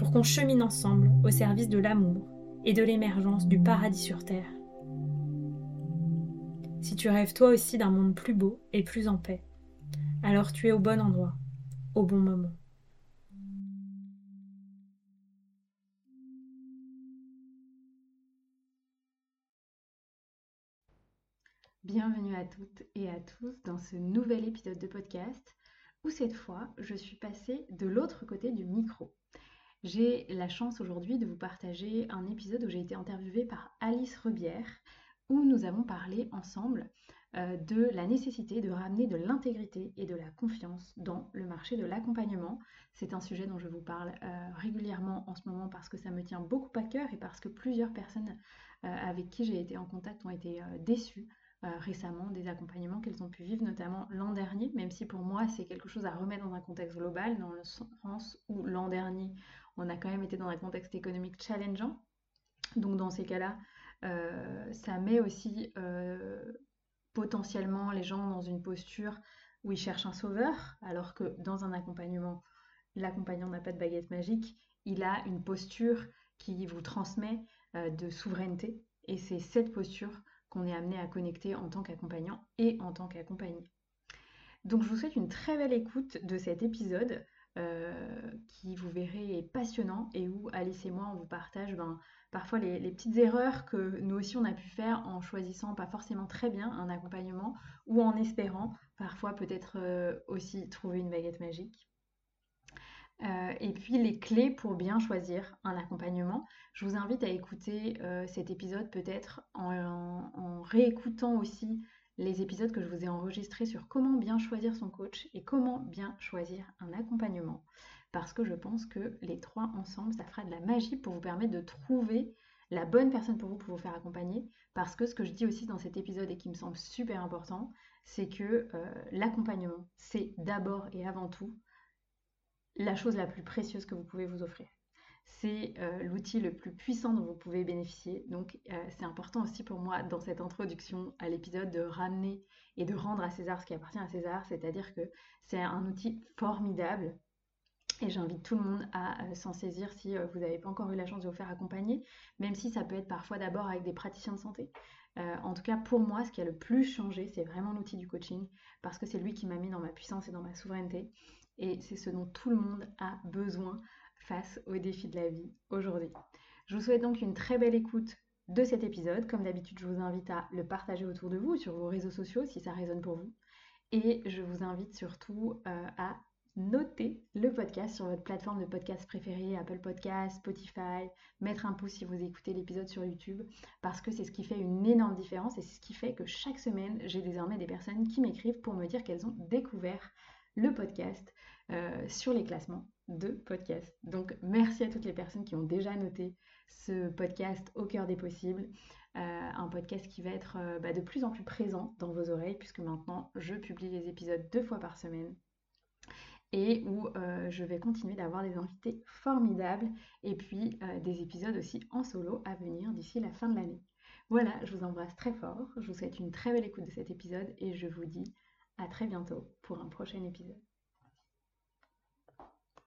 pour qu'on chemine ensemble au service de l'amour et de l'émergence du paradis sur Terre. Si tu rêves toi aussi d'un monde plus beau et plus en paix, alors tu es au bon endroit, au bon moment. Bienvenue à toutes et à tous dans ce nouvel épisode de podcast où cette fois je suis passée de l'autre côté du micro. J'ai la chance aujourd'hui de vous partager un épisode où j'ai été interviewée par Alice Rebière où nous avons parlé ensemble euh, de la nécessité de ramener de l'intégrité et de la confiance dans le marché de l'accompagnement. C'est un sujet dont je vous parle euh, régulièrement en ce moment parce que ça me tient beaucoup à cœur et parce que plusieurs personnes euh, avec qui j'ai été en contact ont été déçues récemment des accompagnements qu'elles ont pu vivre, notamment l'an dernier, même si pour moi c'est quelque chose à remettre dans un contexte global, dans le sens où l'an dernier on a quand même été dans un contexte économique challengeant. Donc dans ces cas-là, euh, ça met aussi euh, potentiellement les gens dans une posture où ils cherchent un sauveur, alors que dans un accompagnement, l'accompagnant n'a pas de baguette magique, il a une posture qui vous transmet de souveraineté. Et c'est cette posture qu'on est amené à connecter en tant qu'accompagnant et en tant qu'accompagné. Donc je vous souhaite une très belle écoute de cet épisode euh, qui, vous verrez, est passionnant et où Alice et moi, on vous partage ben, parfois les, petites erreurs que nous aussi on a pu faire en choisissant pas forcément très bien un accompagnement ou en espérant parfois peut-être euh, aussi trouver une baguette magique. Euh, et puis les clés pour bien choisir un accompagnement. Je vous invite à écouter cet épisode peut-être en, réécoutant aussi les épisodes que je vous ai enregistrés sur comment bien choisir son coach et comment bien choisir un accompagnement. Parce que je pense que les trois ensemble, ça fera de la magie pour vous permettre de trouver la bonne personne pour vous pour vous faire accompagner. Parce que ce que je dis aussi dans cet épisode et qui me semble super important, c'est que euh, l'accompagnement, c'est d'abord et avant tout la chose la plus précieuse que vous pouvez vous offrir. C'est euh, l'outil le plus puissant dont vous pouvez bénéficier. Donc euh, c'est important aussi pour moi dans cette introduction à l'épisode de ramener et de rendre à César ce qui appartient à César, c'est-à-dire que c'est un outil formidable et j'invite tout le monde à euh, s'en saisir si vous n'avez pas encore eu la chance de vous faire accompagner, même si ça peut être parfois d'abord avec des praticiens de santé. en tout cas, pour moi, ce qui a le plus changé, c'est vraiment l'outil du coaching, parce que c'est lui qui m'a mis dans ma puissance et dans ma souveraineté et c'est ce dont tout le monde a besoin face aux défis de la vie aujourd'hui. Je vous souhaite donc une très belle écoute de cet épisode. Comme d'habitude, je vous invite à le partager autour de vous sur vos réseaux sociaux si ça résonne pour vous. Et je vous invite surtout euh, à noter le podcast sur votre plateforme de podcast préférée, Apple Podcast, Spotify, mettre un pouce si vous écoutez l'épisode sur YouTube, parce que c'est ce qui fait une énorme différence et c'est ce qui fait que chaque semaine, j'ai désormais des personnes qui m'écrivent pour me dire qu'elles ont découvert le podcast euh, sur les classements de podcasts. Donc merci à toutes les personnes qui ont déjà noté ce podcast au cœur des possibles. Euh, un podcast qui va être euh, bah, de plus en plus présent dans vos oreilles puisque maintenant je publie les épisodes deux fois par semaine et où je vais continuer d'avoir des invités formidables et puis des épisodes aussi en solo à venir d'ici la fin de l'année. Voilà, je vous embrasse très fort, je vous souhaite une très belle écoute de cet épisode et je vous dis à très bientôt pour un prochain épisode.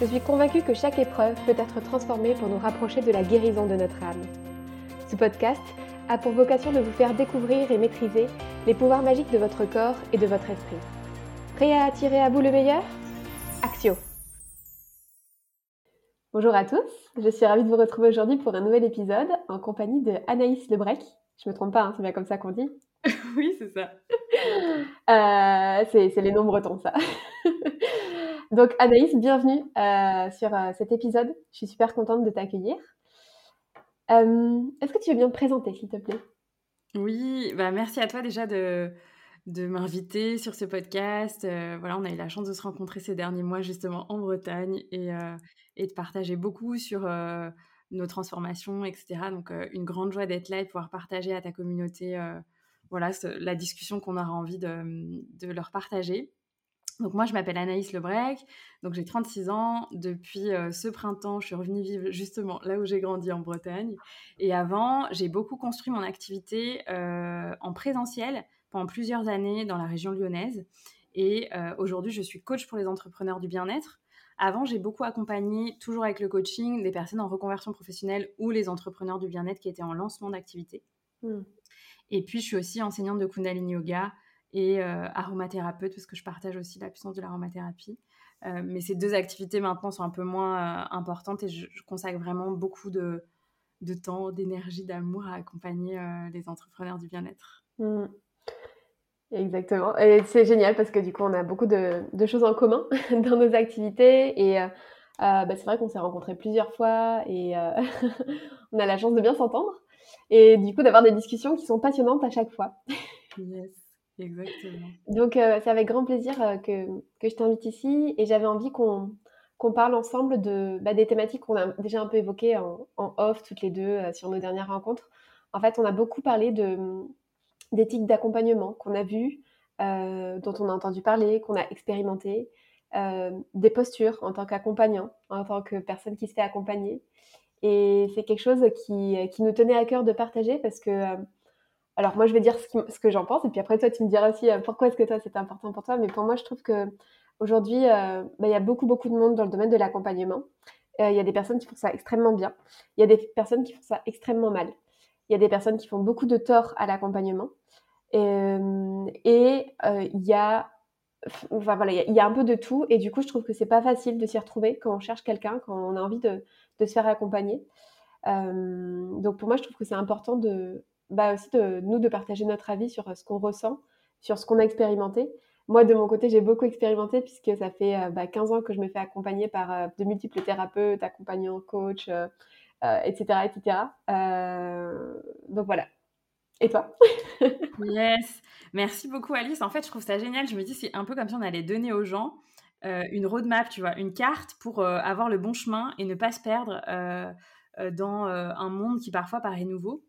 Je suis convaincue que chaque épreuve peut être transformée pour nous rapprocher de la guérison de notre âme. Ce podcast a pour vocation de vous faire découvrir et maîtriser les pouvoirs magiques de votre corps et de votre esprit. Prêt à attirer à vous le meilleur? Axio Bonjour à tous, je suis ravie de vous retrouver aujourd'hui pour un nouvel épisode en compagnie de Anaïs Lebrec. Je me trompe pas, hein, c'est bien comme ça qu'on dit Oui, c'est ça. Euh, c'est les noms bretons, ça. Donc Anaïs, bienvenue euh, sur euh, cet épisode. Je suis super contente de t'accueillir. Est-ce que tu veux bien te présenter, s'il te plaît? Oui, bah merci à toi déjà de, de m'inviter sur ce podcast. voilà, on a eu la chance de se rencontrer ces derniers mois justement en Bretagne et, de partager beaucoup sur euh, nos transformations, etc. Donc, euh, une grande joie d'être là et de pouvoir partager à ta communauté euh, voilà, la discussion qu'on aura envie de, de, leur partager. Donc moi, je m'appelle Anaïs Lebrec, donc j'ai 36 ans. Depuis ce printemps, je suis revenue vivre justement là où j'ai grandi en Bretagne. Et avant, j'ai beaucoup construit mon activité en présentiel pendant plusieurs années dans la région lyonnaise. Et aujourd'hui, je suis coach pour les entrepreneurs du bien-être. Avant, j'ai beaucoup accompagné, toujours avec le coaching, des personnes en reconversion professionnelle ou les entrepreneurs du bien-être qui étaient en lancement d'activité. Hmm. Et puis, je suis aussi enseignante de Kundalini Yoga et euh, aromathérapeute parce que je partage aussi la puissance de l'aromathérapie. Euh, mais ces deux activités maintenant sont un peu moins euh, importantes et je, consacre vraiment beaucoup de, temps, d'énergie, d'amour à accompagner les entrepreneurs du bien-être. Hmm. Exactement. Et c'est génial parce que du coup, on a beaucoup de, choses en commun dans nos activités. Et euh, bah, c'est vrai qu'on s'est rencontrés plusieurs fois et euh, on a la chance de bien s'entendre. Et du coup, d'avoir des discussions qui sont passionnantes à chaque fois. yes, exactement. Donc, c'est avec grand plaisir que, que je t'invite ici. Et j'avais envie qu'on qu'on parle ensemble de, bah, des thématiques qu'on a déjà un peu évoquées en, en off toutes les deux sur nos dernières rencontres. En fait, on a beaucoup parlé d'éthique d'accompagnement qu'on a vu, euh, dont on a entendu parler, qu'on a expérimenté, euh, des postures en tant qu'accompagnant, en tant que personne qui se fait accompagner. Et c'est quelque chose qui, qui, nous tenait à cœur de partager parce que, euh, alors moi je vais dire ce, que j'en pense et puis après toi tu me diras aussi pourquoi est-ce que toi c'est important pour toi. Mais pour moi je trouve que aujourd'hui bah, il y a beaucoup beaucoup de monde dans le domaine de l'accompagnement. Il y a des personnes qui font ça extrêmement bien. Il y a des personnes qui font ça extrêmement mal. Il y a des personnes qui font beaucoup de tort à l'accompagnement. Euh, et euh, il y a il a un peu de tout et du coup, je trouve que c'est pas facile de s'y retrouver quand on cherche quelqu'un, quand on a envie de, se faire accompagner. Euh, donc pour moi, je trouve que c'est important de, bah aussi de nous de partager notre avis sur ce qu'on ressent, sur ce qu'on a expérimenté. Moi, de mon côté, j'ai beaucoup expérimenté puisque ça fait bah, 15 ans que je me fais accompagner par de multiples thérapeutes, accompagnants, coachs, etc., etc. donc voilà, et toi? Yes, merci beaucoup Alice. En fait, je trouve ça génial. Je me dis, c'est un peu comme si on allait donner aux gens euh, une roadmap, tu vois, une carte pour euh, avoir le bon chemin et ne pas se perdre euh, dans un monde qui parfois paraît nouveau.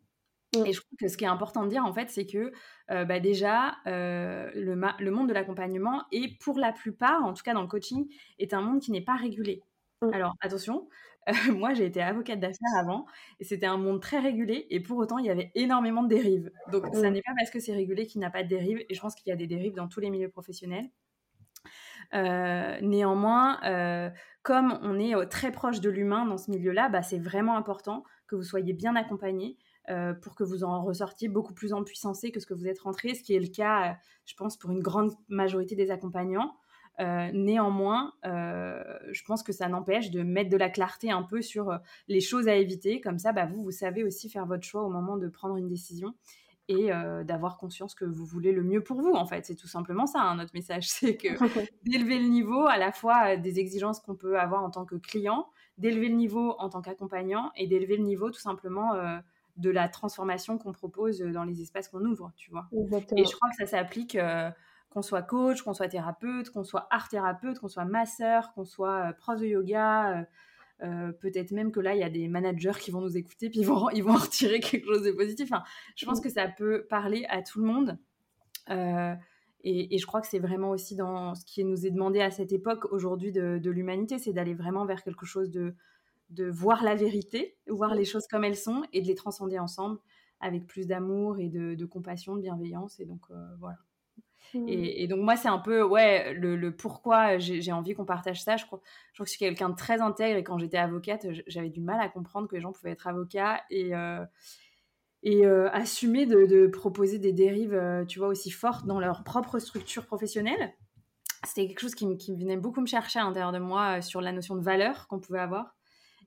Mm. Et je trouve que ce qui est important de dire, en fait, c'est que bah, déjà, le, le, monde de l'accompagnement est pour la plupart, en tout cas dans le coaching, est un monde qui n'est pas régulé. Mm. Alors, attention, moi, j'ai été avocate d'affaires avant et c'était un monde très régulé et pour autant, il y avait énormément de dérives. Donc, ça mmh. n'est pas parce que c'est régulé qu'il n'y a pas de dérives et je pense qu'il y a des dérives dans tous les milieux professionnels. Euh, néanmoins, euh, comme on est euh, très proche de l'humain dans ce milieu-là, bah, c'est vraiment important que vous soyez bien accompagné pour que vous en ressortiez beaucoup plus en puissancé que ce que vous êtes rentré, ce qui est le cas, je pense, pour une grande majorité des accompagnants. Euh, néanmoins, euh, je pense que ça n'empêche de mettre de la clarté un peu sur euh, les choses à éviter. Comme ça, bah, vous, vous savez aussi faire votre choix au moment de prendre une décision et d'avoir conscience que vous voulez le mieux pour vous. En fait, c'est tout simplement ça, hein, notre message. C'est que d'élever le niveau à la fois des exigences qu'on peut avoir en tant que client, d'élever le niveau en tant qu'accompagnant et d'élever le niveau tout simplement de la transformation qu'on propose dans les espaces qu'on ouvre, tu vois. Et je crois que ça s'applique qu'on soit coach, qu'on soit thérapeute, qu'on soit art thérapeute, qu'on soit masseur, qu'on soit euh, prof de yoga. Euh, euh, peut-être même que là, il y a des managers qui vont nous écouter, puis ils vont, ils vont en retirer quelque chose de positif. Enfin, je pense mm. que ça peut parler à tout le monde. Et, je crois que c'est vraiment aussi dans ce qui nous est demandé à cette époque aujourd'hui de, l'humanité, c'est d'aller vraiment vers quelque chose de, de voir la vérité, voir les choses comme elles sont et de les transcender ensemble avec plus d'amour et de, compassion, de bienveillance. Et donc, euh, voilà. Mmh. Et, donc, moi, c'est un peu, ouais, le, pourquoi j'ai envie qu'on partage ça. Je crois, je crois que je suis quelqu'un de très intègre et quand j'étais avocate, j'avais du mal à comprendre que les gens pouvaient être avocats et, euh, et euh, assumer de, proposer des dérives, tu vois, aussi fortes dans leur propre structure professionnelle. C'était quelque chose qui, qui, venait beaucoup me chercher à l'intérieur de moi sur la notion de valeur qu'on pouvait avoir.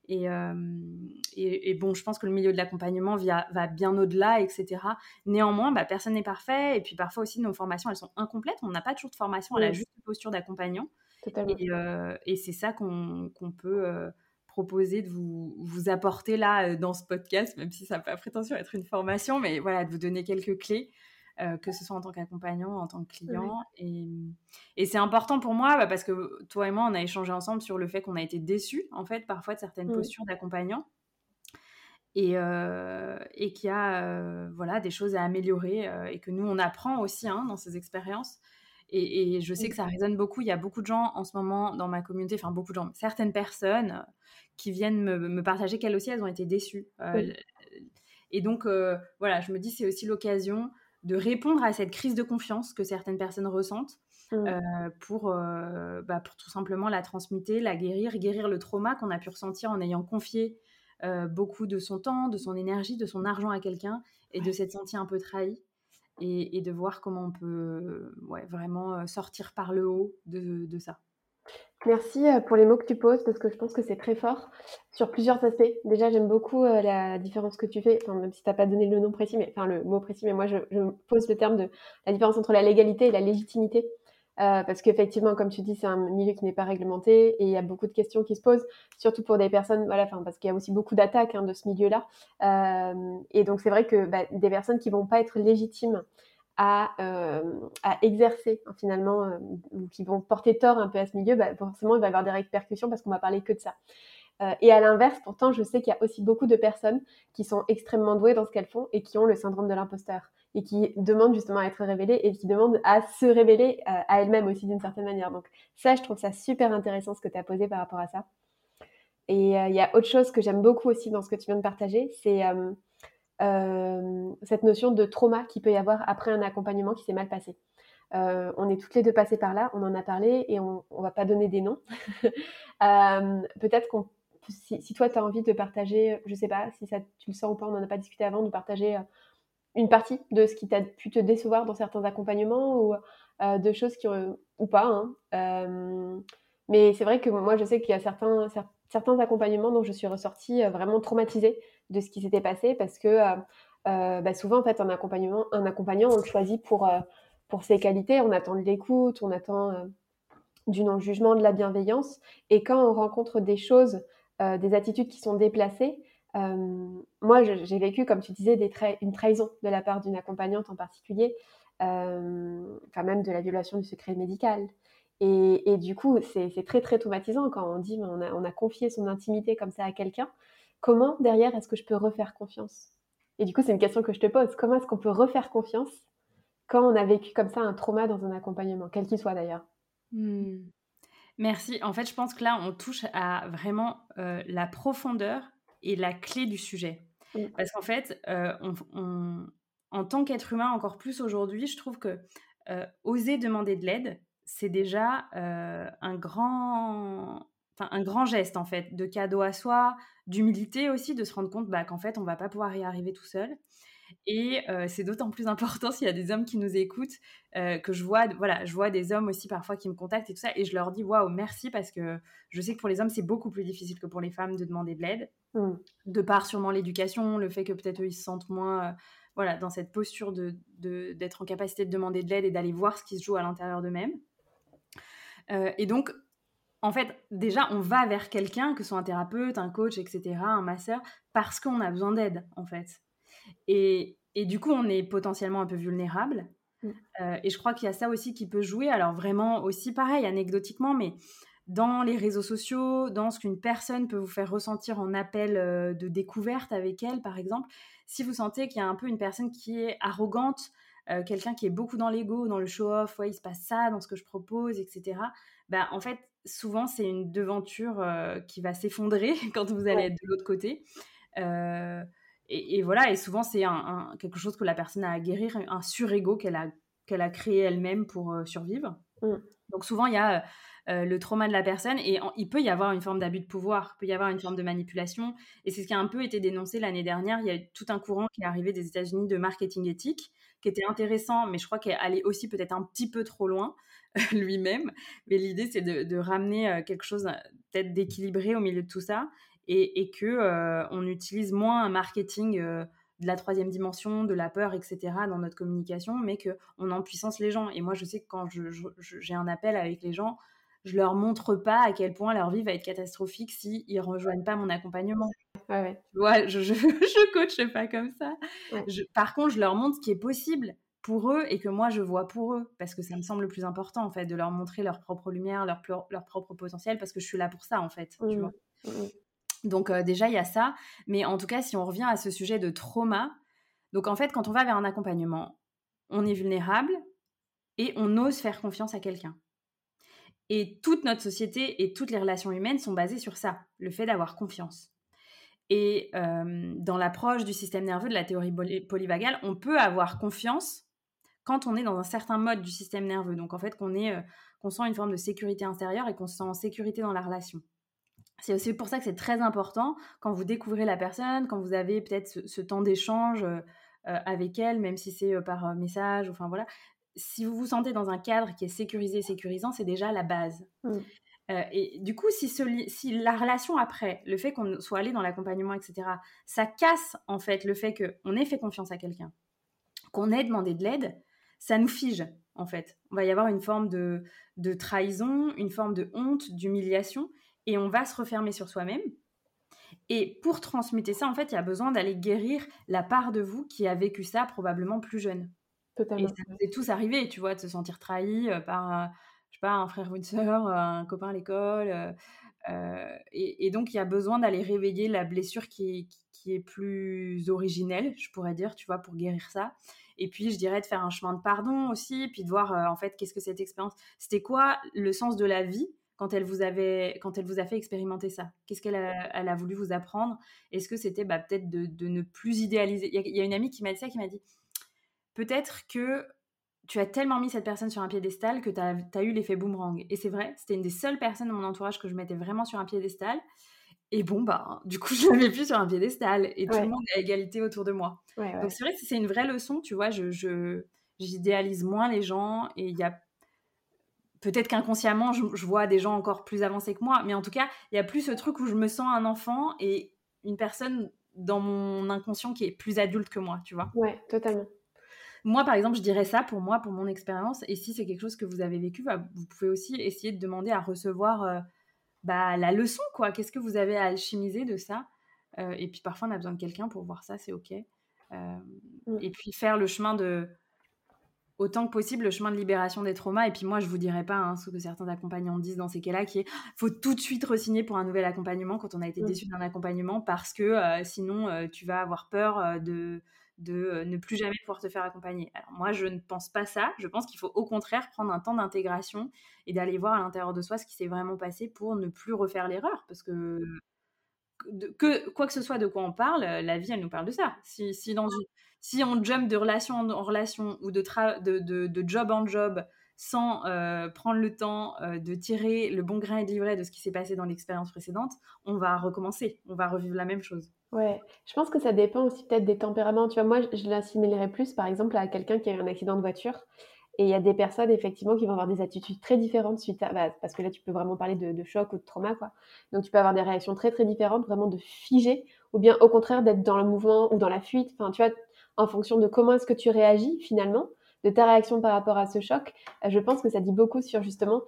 Et, et, bon, je pense que le milieu de l'accompagnement va bien au-delà, etc. Néanmoins, bah, personne n'est parfait. Et puis parfois aussi, nos formations, elles sont incomplètes. On n'a pas toujours de formation à la juste posture d'accompagnant. Et, et c'est ça qu'on peut proposer de vous, vous apporter là euh, dans ce podcast, même si ça n'a pas prétention être une formation, mais voilà, de vous donner quelques clés, euh, que ce soit en tant qu'accompagnant, en tant que client. Et, et c'est important pour moi bah, parce que toi et moi, on a échangé ensemble sur le fait qu'on a été déçus, en fait, parfois de certaines postures d'accompagnant. Et, euh, et qu'il y a voilà, des choses à améliorer et que nous, on apprend aussi hein, dans ces expériences. Et, je sais que ça résonne beaucoup. Il y a beaucoup de gens en ce moment dans ma communauté, enfin beaucoup de gens, certaines personnes qui viennent me, partager qu'elles aussi, elles ont été déçues. Euh, et donc, euh, voilà, je me dis, c'est aussi l'occasion de répondre à cette crise de confiance que certaines personnes ressentent. Mmh. Euh, pour, bah, pour tout simplement la transmuter, la guérir, guérir le trauma qu'on a pu ressentir en ayant confié beaucoup de son temps, de son énergie, de son argent à quelqu'un et de s'être senti un peu trahi et, de voir comment on peut ouais, vraiment euh, sortir par le haut de, de, ça. Merci euh, pour les mots que tu poses parce que je pense que c'est très fort sur plusieurs aspects. Déjà, j'aime beaucoup euh, la différence que tu fais, même si tu n'as pas donné le nom précis, mais enfin le mot précis, mais moi je, pose le terme de la différence entre la légalité et la légitimité. Euh, parce qu'effectivement, comme tu dis, c'est un milieu qui n'est pas réglementé et il y a beaucoup de questions qui se posent, surtout pour des personnes, voilà, parce qu'il y a aussi beaucoup d'attaques hein, de ce milieu-là. Et donc, c'est vrai que bah, des personnes qui vont pas être légitimes à, euh, à exercer hein, finalement, euh, ou qui vont porter tort un peu à ce milieu, bah, forcément, il va y avoir des répercussions parce qu'on va parler que de ça. Euh, et à l'inverse, pourtant, je sais qu'il y a aussi beaucoup de personnes qui sont extrêmement douées dans ce qu'elles font et qui ont le syndrome de l'imposteur et qui demandent justement à être révélées et qui demandent à se révéler à elles-mêmes aussi d'une certaine manière. Donc ça, je trouve ça super intéressant ce que tu as posé par rapport à ça. Et il y a autre chose que j'aime beaucoup aussi dans ce que tu viens de partager, c'est cette notion de trauma qu'il peut y avoir après un accompagnement qui s'est mal passé. on est toutes les deux passées par là, on en a parlé et on ne va pas donner des noms. Peut-être qu'on si, toi, tu as envie de partager, je sais pas si ça, tu le sens ou pas, on n'en a pas discuté avant, de partager euh, une partie de ce qui t'a pu te décevoir dans certains accompagnements ou euh, de choses qui ou pas. Hein. Euh, mais c'est vrai que moi, je sais qu'il y a certains accompagnements dont je suis ressortie vraiment traumatisée de ce qui s'était passé parce que bah, souvent, en fait, un accompagnement, un accompagnant, on le choisit pour, pour ses qualités, on attend de l'écoute, on attend du non-jugement, de la bienveillance. Et quand on rencontre des choses euh, des attitudes qui sont déplacées. Euh, moi, j'ai vécu, comme tu disais, une trahison de la part d'une accompagnante en particulier, euh, même de la violation du secret médical. Et, du coup, c'est très très traumatisant quand on dit on a, on a confié son intimité comme ça à quelqu'un. Comment derrière est-ce que je peux refaire confiance? Et du coup, c'est une question que je te pose. Comment est-ce qu'on peut refaire confiance quand on a vécu comme ça un trauma dans un accompagnement, quel qu'il soit d'ailleurs? Hmm. Merci. En fait, je pense que là, on touche à vraiment euh, la profondeur et la clé du sujet. Parce qu'en fait, euh, en tant qu'être humain, encore plus aujourd'hui, je trouve que euh, oser demander de l'aide, c'est déjà un grand un grand geste en fait de cadeau à soi, d'humilité aussi, de se rendre compte bah, qu'en fait on va pas pouvoir y arriver tout seul et c'est d'autant plus important s'il y a des hommes qui nous écoutent, que je vois, voilà, je vois des hommes aussi parfois qui me contactent et tout ça, et je leur dis waouh, merci parce que je sais que pour les hommes, c'est beaucoup plus difficile que pour les femmes de demander de l'aide, mmh. de par sûrement l'éducation, le fait que peut-être eux ils se sentent moins, voilà, dans cette posture de d'être en capacité de demander de l'aide et d'aller voir ce qui se joue à l'intérieur d'eux-mêmes. Et donc, en fait, déjà, on va vers quelqu'un, que ce soit un thérapeute, un coach, etc., un masseur, parce qu'on a besoin d'aide, en fait. Et, du coup, on est potentiellement un peu vulnérable. Mm. Euh, et je crois qu'il y a ça aussi qui peut jouer. Alors vraiment aussi pareil, anecdotiquement, mais dans les réseaux sociaux, dans ce qu'une personne peut vous faire ressentir en appel euh, de découverte avec elle, par exemple, si vous sentez qu'il y a un peu une personne qui est arrogante, quelqu'un qui est beaucoup dans l'ego, dans le show-off, ouais, il se passe ça dans ce que je propose, etc. Bah, en fait, souvent, c'est une devanture qui va s'effondrer quand vous allez être de l'autre côté. Et, voilà, et souvent, c'est un, quelque chose que la personne a à guérir, un surego qu'elle a, qu'elle a créé elle-même pour survivre. Mmh. Donc souvent, il y a euh, le trauma de la personne et il peut y avoir une forme d'abus de pouvoir, il peut y avoir une forme de manipulation. Et c'est ce qui a un peu été dénoncé l'année dernière. Il y a eu tout un courant qui est arrivé des États-Unis de marketing éthique qui était intéressant, mais je crois qu'elle allait aussi peut-être un petit peu trop loin lui-même. Mais l'idée, c'est de, ramener euh, quelque chose peut-être d'équilibré au milieu de tout ça et, et que euh, on utilise moins un marketing de la troisième dimension, de la peur, etc. dans notre communication, mais qu'on en puissance les gens. Et moi, je sais que quand j'ai un appel avec les gens, je leur montre pas à quel point leur vie va être catastrophique s'ils ne rejoignent pas mon accompagnement. Ouais, ouais. je, je, je coache pas comme ça. par contre, je leur montre ce qui est possible pour eux et que moi je vois pour eux parce que ça me semble le plus important en fait de leur montrer leur propre lumière, leur, leur propre potentiel parce que je suis là pour ça en fait. Tu mmh. vois mmh, mmh. Donc euh, déjà, il y a ça. Mais en tout cas, si on revient à ce sujet de trauma, donc en fait, quand on va vers un accompagnement, on est vulnérable et on ose faire confiance à quelqu'un. Et toute notre société et toutes les relations humaines sont basées sur ça, le fait d'avoir confiance. Et euh, dans l'approche du système nerveux de la théorie polyvagale, on peut avoir confiance quand on est dans un certain mode du système nerveux. Donc en fait, qu'on euh, qu'on sent une forme de sécurité intérieure et qu'on se sent en sécurité dans la relation. C'est aussi pour ça que c'est très important quand vous découvrez la personne, quand vous avez peut-être ce, temps d'échange euh, avec elle, même si c'est par message, enfin voilà, si vous vous sentez dans un cadre qui est sécurisé, sécurisant, c'est déjà la base. Mmh. Et du coup, si, si, la relation après, le fait qu'on soit allé dans l'accompagnement, etc., ça casse en fait le fait qu'on ait fait confiance à quelqu'un, qu'on ait demandé de l'aide, ça nous fige en fait. On va y avoir une forme de, de trahison, une forme de honte, d'humiliation, et on va se refermer sur soi-même. Et pour transmuter ça, en fait, il y a besoin d'aller guérir la part de vous qui a vécu ça probablement plus jeune. Totalement. Et ça nous est tous arrivé, tu vois, de se sentir trahi euh, par, je sais pas, un frère ou une sœur, un copain à l'école. Euh, euh, et, donc, il y a besoin d'aller réveiller la blessure qui, qui, est plus originelle, je pourrais dire, tu vois, pour guérir ça. Et puis, je dirais de faire un chemin de pardon aussi, puis de voir, en fait, qu'est-ce que cette expérience, c'était quoi le sens de la vie quand elle vous avait, quand elle vous a fait expérimenter ça? Qu'est-ce qu'elle a, elle a voulu vous apprendre? Est-ce que c'était bah, peut-être de, de, ne plus idéaliser? Il y, a une amie qui m'a dit ça, qui m'a dit peut-être que tu as tellement mis cette personne sur un piédestal que tu as, eu l'effet boomerang. Et c'est vrai, c'était une des seules personnes de mon entourage que je mettais vraiment sur un piédestal. Et bon, bah, du coup, je ne l'avais plus sur un piédestal. Et tout le monde est à égalité autour de moi. Donc c'est vrai que c'est une vraie leçon, tu vois. Je, j'idéalise moins les gens. Et il y a peut-être qu'inconsciemment, je, je, vois des gens encore plus avancés que moi. Mais en tout cas, il y a plus ce truc où je me sens un enfant et une personne dans mon inconscient qui est plus adulte que moi, tu vois. Ouais, totalement. Moi, par exemple, je dirais ça pour moi, pour mon expérience. Et si c'est quelque chose que vous avez vécu, bah, vous pouvez aussi essayer de demander à recevoir euh, bah, la leçon, quoi. Qu'est-ce que vous avez à alchimiser de ça? Euh, Et puis parfois, on a besoin de quelqu'un pour voir ça, c'est OK. Euh, mm. Et puis faire le chemin de, autant que possible, le chemin de libération des traumas. Et puis moi, je vous dirais pas hein, ce que certains accompagnants disent dans ces cas-là, qui est faut tout de suite re-signer pour un nouvel accompagnement quand on a été mm. déçu d'un accompagnement, parce que sinon, tu vas avoir peur de de euh, ne plus jamais pouvoir te faire accompagner. Alors moi, je ne pense pas ça. Je pense qu'il faut au contraire prendre un temps d'intégration et d'aller voir à l'intérieur de soi ce qui s'est vraiment passé pour ne plus refaire l'erreur. Parce que, que quoi que ce soit de quoi on parle, la vie, elle nous parle de ça. Si, si, dans si on jump de relation en relation ou de, de, de, job en job sans euh, prendre le temps euh, de tirer le bon grain et livret de ce qui s'est passé dans l'expérience précédente, on va recommencer, on va revivre la même chose. Ouais, je pense que ça dépend aussi peut-être des tempéraments. Tu vois, moi, je l'assimilerais plus, par exemple, à quelqu'un qui a eu un accident de voiture. Et il y a des personnes, effectivement, qui vont avoir des attitudes très différentes suite à. Bah, parce que là, tu peux vraiment parler de, choc ou de trauma, quoi. Donc, tu peux avoir des réactions très, très différentes, vraiment de figer, ou bien au contraire d'être dans le mouvement ou dans la fuite. Enfin, tu vois, en fonction de comment est-ce que tu réagis, finalement, de ta réaction par rapport à ce choc, je pense que ça dit beaucoup sur justement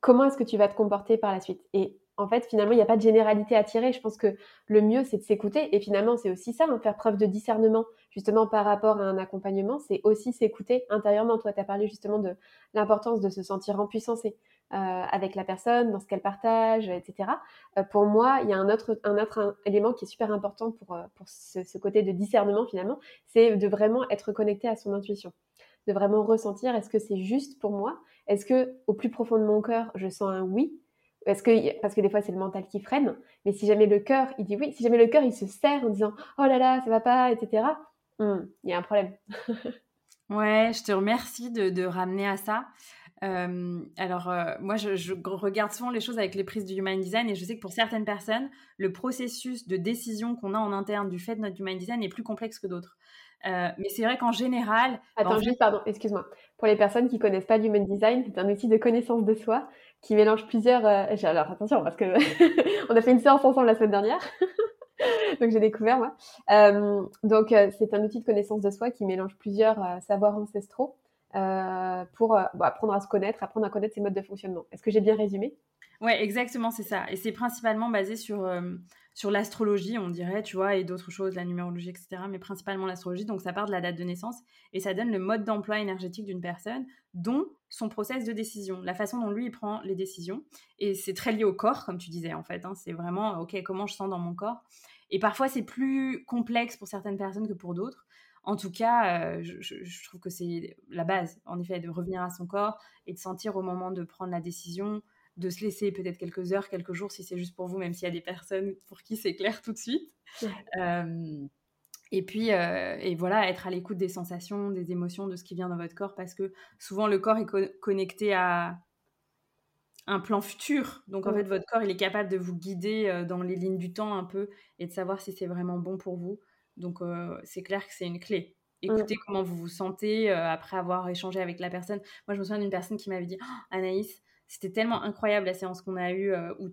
comment est-ce que tu vas te comporter par la suite. Et en fait, finalement, il n'y a pas de généralité à tirer. Je pense que le mieux, c'est de s'écouter. Et finalement, c'est aussi ça, hein, faire preuve de discernement, justement, par rapport à un accompagnement, c'est aussi s'écouter intérieurement. Toi, tu as parlé justement de l'importance de se sentir en puissance euh, avec la personne, dans ce qu'elle partage, etc. Euh, pour moi, il y a un autre, un autre élément qui est super important pour, euh, pour ce, côté de discernement, finalement, c'est de vraiment être connecté à son intuition. de vraiment ressentir est-ce que c'est juste pour moi? Est-ce que au plus profond de mon cœur, je sens un oui? Est-ce que, parce que des fois c'est le mental qui freine, mais si jamais le cœur il dit oui, si jamais le cœur il se serre en disant oh là là ça va pas, etc. Hmm, il y a un problème. ouais, je te remercie de, ramener à ça. Euh, alors, euh, moi, je, regarde souvent les choses avec les prises du Human Design et je sais que pour certaines personnes, le processus de décision qu'on a en interne du fait de notre Human Design est plus complexe que d'autres. Euh, mais c'est vrai qu'en général. Attends, juste, pardon, excuse-moi. Pour les personnes qui connaissent pas l'Human Design, c'est un outil de connaissance de soi qui mélange plusieurs. Alors, attention, parce que on a fait une séance ensemble la semaine dernière. donc j'ai découvert moi. donc c'est un outil de connaissance de soi qui mélange plusieurs savoirs ancestraux euh, pour euh, bah, apprendre à se connaître, apprendre à connaître ses modes de fonctionnement. Est-ce que j'ai bien résumé? Ouais, exactement, c'est ça. Et c'est principalement basé sur, euh, sur l'astrologie, on dirait, tu vois, et d'autres choses, la numérologie, etc. Mais principalement l'astrologie. Donc ça part de la date de naissance et ça donne le mode d'emploi énergétique d'une personne, dont son process de décision, la façon dont lui il prend les décisions. Et c'est très lié au corps, comme tu disais, en fait. Hein. C'est vraiment, ok, comment je sens dans mon corps? Et parfois c'est plus complexe pour certaines personnes que pour d'autres. En tout cas, euh, je, trouve que c'est la base, en effet, de revenir à son corps et de sentir au moment de prendre la décision, de se laisser peut-être quelques heures, quelques jours, si c'est juste pour vous, même s'il y a des personnes pour qui c'est clair tout de suite. Euh, et puis, euh, et voilà, être à l'écoute des sensations, des émotions, de ce qui vient dans votre corps, parce que souvent le corps est connecté à un plan futur. Donc en fait, votre corps, il est capable de vous guider dans les lignes du temps un peu et de savoir si c'est vraiment bon pour vous. Donc, euh, c'est clair que c'est une clé. Écoutez comment vous vous sentez euh, après avoir échangé avec la personne. Moi, je me souviens d'une personne qui m'avait dit «Oh, Anaïs, c'était tellement incroyable la séance qu'on a eue euh, où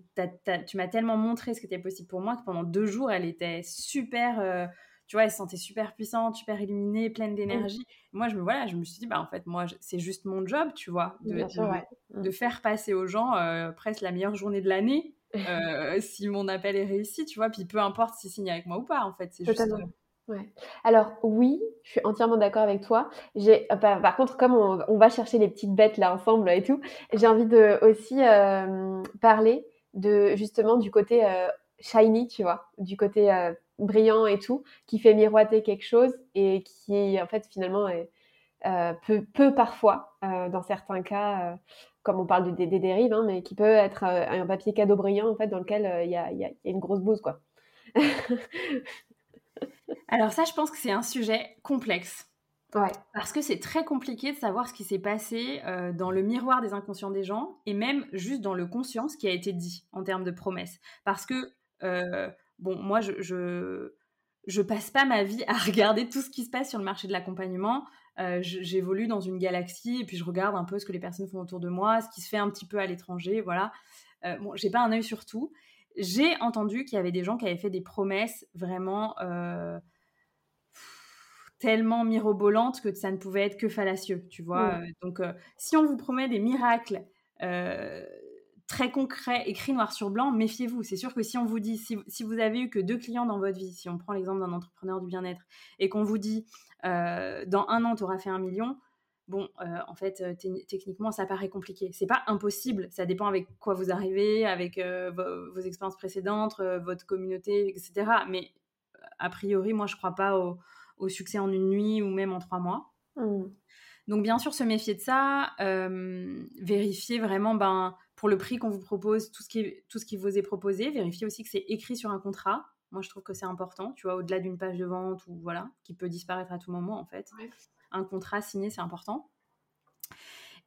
tu m'as tellement montré ce qui était possible pour moi que pendant deux jours, elle était super. tu vois, elle se sentait super puissante, super illuminée, pleine mmh. d'énergie. Moi, je me, voilà, je me suis dit, bah, en fait, moi, c'est juste mon job, tu vois, de, de, mmh. faire passer aux gens presque la meilleure journée de l'année. Euh, si mon appel est réussi, tu vois. Puis peu importe s'il signe avec moi ou pas, en fait. C'est juste. Euh, Alors oui, je suis entièrement d'accord avec toi. J'ai, euh, par, contre, comme on, va chercher les petites bêtes là ensemble et tout, j'ai envie de aussi parler de justement du côté shiny, tu vois, du côté brillant et tout, qui fait miroiter quelque chose et qui en fait finalement peut, parfois, dans certains cas, comme on parle de, des, dérives, hein, mais qui peut être euh, un papier cadeau brillant en fait dans lequel euh, il y, a, une grosse bouse quoi. Alors ça, je pense que c'est un sujet complexe. Ouais. Parce que c'est très compliqué de savoir ce qui s'est passé euh, dans le miroir des inconscients des gens et même juste dans le conscient, ce qui a été dit en termes de promesses. Parce que, bon, moi, je, je, je, passe pas ma vie à regarder tout ce qui se passe sur le marché de l'accompagnement. Euh, j'évolue dans une galaxie et puis je regarde un peu ce que les personnes font autour de moi, ce qui se fait un petit peu à l'étranger, voilà. Euh, bon, j'ai pas un œil sur tout. J'ai entendu qu'il y avait des gens qui avaient fait des promesses vraiment euh, tellement mirobolantes que ça ne pouvait être que fallacieux, tu vois. Mmh. Donc, si on vous promet des miracles très concrets, écrits noir sur blanc, méfiez-vous. C'est sûr que si on vous dit, si, si, vous avez eu que deux clients dans votre vie, si on prend l'exemple d'un entrepreneur du bien-être, et qu'on vous dit, euh, dans un an, tu auras fait un million. Bon, euh, en fait, euh, techniquement, ça paraît compliqué. C'est pas impossible. Ça dépend avec quoi vous arrivez, avec vos, expériences précédentes, votre communauté, etc. Mais a priori, moi, je crois pas au, succès en une nuit ou même en trois mois. Mmh. Donc, bien sûr, se méfier de ça, vérifier vraiment, ben, pour le prix qu'on vous propose, tout ce, qui, tout ce qui vous est proposé, vérifier aussi que c'est écrit sur un contrat. Moi, je trouve que c'est important, tu vois, au-delà d'une page de vente ou voilà, qui peut disparaître à tout moment en fait. Un contrat signé, c'est important.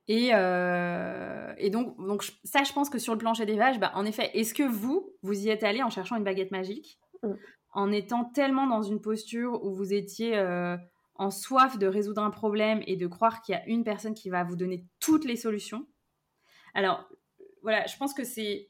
Et, euh, et, donc, donc, ça, je pense que sur le plancher des vaches, bah, en effet, est-ce que vous, vous y êtes allé en cherchant une baguette magique, mm. en étant tellement dans une posture où vous étiez euh, en soif de résoudre un problème et de croire qu'il y a une personne qui va vous donner toutes les solutions? Alors, voilà, je pense que c'est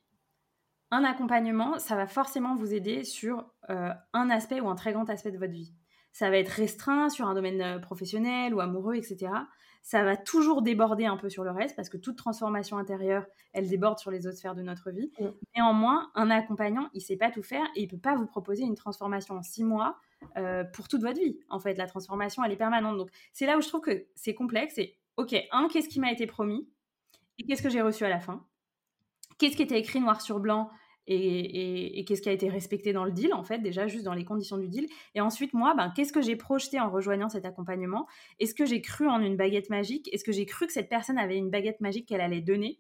un accompagnement, ça va forcément vous aider sur euh, un aspect ou un très grand aspect de votre vie. Ça va être restreint sur un domaine euh, professionnel ou amoureux, etc. Ça va toujours déborder un peu sur le reste parce que toute transformation intérieure, elle déborde sur les autres sphères de notre vie. Mm. Néanmoins, un accompagnant, il sait pas tout faire et il peut pas vous proposer une transformation en six mois euh, pour toute votre vie. En fait, la transformation, elle est permanente. Donc, c'est là où je trouve que c'est complexe. Et ok, un, qu'est-ce qui m'a été promis et qu'est-ce que j'ai reçu à la fin? Qu'est-ce qui était écrit noir sur blanc et, qu'est-ce qui a été respecté dans le deal, en fait, déjà juste dans les conditions du deal. Et ensuite, moi, ben, qu'est-ce que j'ai projeté en rejoignant cet accompagnement? Est-ce que j'ai cru en une baguette magique? Est-ce que j'ai cru que cette personne avait une baguette magique qu'elle allait donner?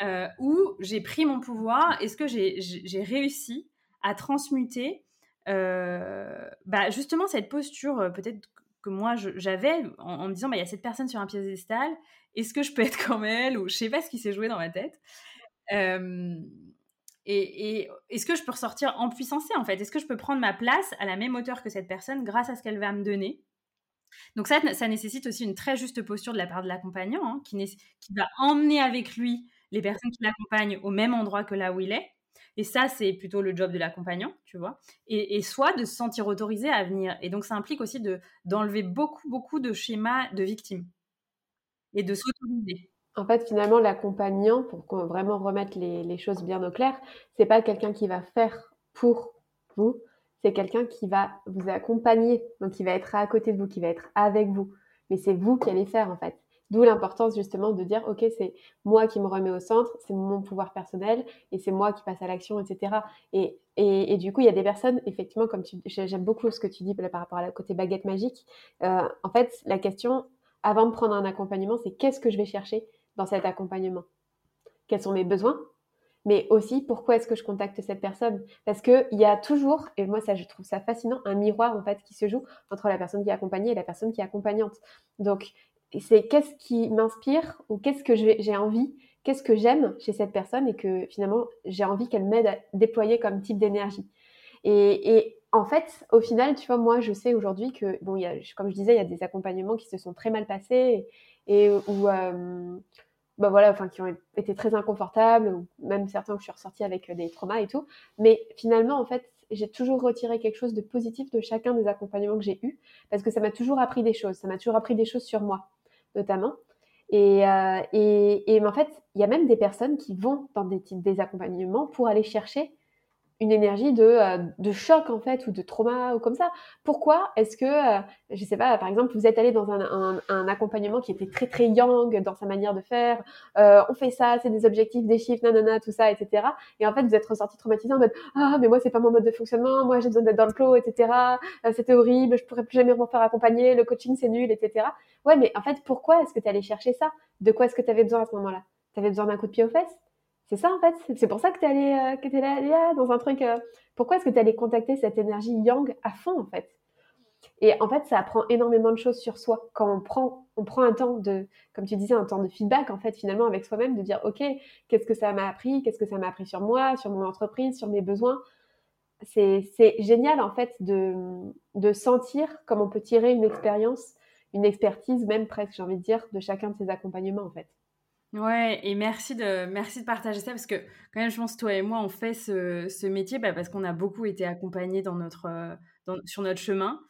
Euh, Ou j'ai pris mon pouvoir? Est-ce que j'ai réussi à transmuter bah, justement cette posture euh, peut-être que moi j'avais en, me disant bah, il y a cette personne sur un piédestal, est-ce que je peux être comme elle? Ou je sais pas ce qui s'est joué dans ma tête. Et, est-ce que je peux ressortir en puissance en fait? Est-ce que je peux prendre ma place à la même hauteur que cette personne grâce à ce qu'elle va me donner? Donc ça, ça nécessite aussi une très juste posture de la part de l'accompagnant hein, qui, va emmener avec lui les personnes qui l'accompagnent au même endroit que là où il est. Et ça, c'est plutôt le job de l'accompagnant, tu vois? Et, soit de se sentir autorisé à venir. Et donc, ça implique aussi de, d'enlever beaucoup, beaucoup de schémas de victimes et de s'autoriser. En fait, finalement, l'accompagnant, pour vraiment remettre les, choses bien au clair, c'est pas quelqu'un qui va faire pour vous, c'est quelqu'un qui va vous accompagner, donc qui va être à côté de vous, qui va être avec vous. Mais c'est vous qui allez faire, en fait. D'où l'importance justement de dire, OK, c'est moi qui me remets au centre, c'est mon pouvoir personnel et c'est moi qui passe à l'action, etc. Et, et, du coup, il y a des personnes, effectivement, comme tu, j'aime beaucoup ce que tu dis par rapport à la côté baguette magique. Euh, en fait, la question, avant de prendre un accompagnement, c'est qu'est-ce que je vais chercher? Dans cet accompagnement Quels sont mes besoins? Mais aussi pourquoi est-ce que je contacte cette personne? Parce qu'il y a toujours, et moi ça je trouve ça fascinant, un miroir en fait qui se joue entre la personne qui est accompagnée et la personne qui est accompagnante. Donc c'est qu'est-ce qui m'inspire ou qu'est-ce que j'ai envie, qu'est-ce que j'aime chez cette personne et que finalement j'ai envie qu'elle m'aide à déployer comme type d'énergie. Et, en fait, au final, tu vois, moi je sais aujourd'hui que, bon, y comme je disais, il y a des accompagnements qui se sont très mal passés et où, euh, bah voilà, enfin, qui ont été très inconfortables, ou même certains que je suis ressortie avec euh, des traumas et tout. Mais finalement, en fait, j'ai toujours retiré quelque chose de positif de chacun des accompagnements que j'ai eus, parce que ça m'a toujours appris des choses, ça m'a toujours appris des choses sur moi, notamment. Et, euh, et, et en fait, il y a même des personnes qui vont dans des, des accompagnements pour aller chercher une énergie de, euh, de choc en fait ou de trauma ou comme ça. Pourquoi est-ce que, euh, je sais pas, par exemple, vous êtes allé dans un, un, accompagnement qui était très très young dans sa manière de faire, euh, on fait ça, c'est des objectifs, des chiffres, nanana, tout ça, etc. Et en fait, vous êtes ressorti traumatisé en mode ah mais moi c'est pas mon mode de fonctionnement, moi j'ai besoin d'être dans le flow, etc. C'était horrible, je pourrais plus jamais me faire accompagner, le coaching c'est nul, etc. Ouais, mais en fait, pourquoi est-ce que tu allais chercher ça? De quoi est-ce que tu avais besoin à ce moment-là? Tu avais besoin d'un coup de pied aux fesses? C'est ça en fait, c'est pour ça que tu es allé, euh, là dans un truc. Euh, pourquoi est-ce que tu es allé contacter cette énergie yang à fond en fait? Et en fait, ça apprend énormément de choses sur soi quand on prend, on prend un temps de, comme tu disais, un temps de feedback en fait finalement avec soi-même, de dire ok, qu'est-ce que ça m'a appris, qu'est-ce que ça m'a appris sur moi, sur mon entreprise, sur mes besoins? C'est génial en fait de, de sentir comment on peut tirer une expérience, une expertise même presque, j'ai envie de dire, de chacun de ces accompagnements en fait. Ouais, et merci de, merci de partager ça parce que quand même, je pense, toi et moi, on fait ce, ce métier bah, parce qu'on a beaucoup été accompagnés dans notre, euh, dans, sur notre chemin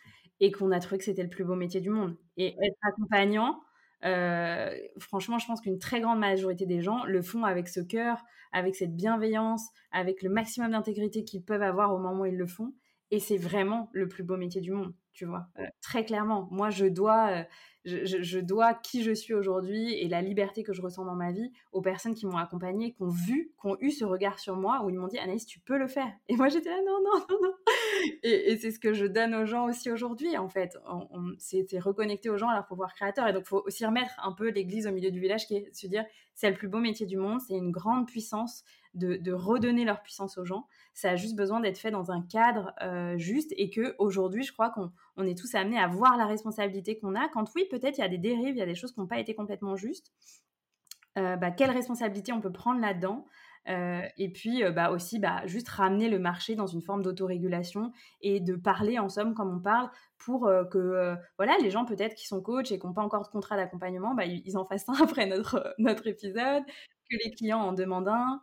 et qu'on a trouvé que c'était le plus beau métier du monde. Et être accompagnant, euh, franchement, je pense qu'une très grande majorité des gens le font avec ce cœur, avec cette bienveillance, avec le maximum d'intégrité qu'ils peuvent avoir au moment où ils le font. Et c'est vraiment le plus beau métier du monde, tu vois. Euh, très clairement, moi, je dois je, dois qui je suis aujourd'hui et la liberté que je ressens dans ma vie aux personnes qui m'ont accompagnée, qui ont vu, qui ont eu ce regard sur moi où ils m'ont dit Anaïs, tu peux le faire. Et moi j'étais là, non, non, non, non. Et, c'est ce que je donne aux gens aussi aujourd'hui, en fait. c'est reconnecter aux gens à leur pouvoir créateur. Et donc, il faut aussi remettre un peu l'église au milieu du village, qui est se dire c'est le plus beau métier du monde, c'est une grande puissance de, redonner leur puissance aux gens. Ça a juste besoin d'être fait dans un cadre euh, juste et que aujourd'hui, je crois qu'on on est tous amenés à voir la responsabilité qu'on a. Quand oui, peut-être il y a des dérives, il y a des choses qui n'ont pas été complètement justes. Euh, bah, quelle responsabilité on peut prendre là-dedans euh, et puis bah, aussi bah, juste ramener le marché dans une forme d'autorégulation et de parler en somme comme on parle pour que voilà les gens peut-être qui sont coachs et qui n'ont pas encore de contrat d'accompagnement, bah, ils en fassent un après notre, notre épisode, que les clients en demandent un.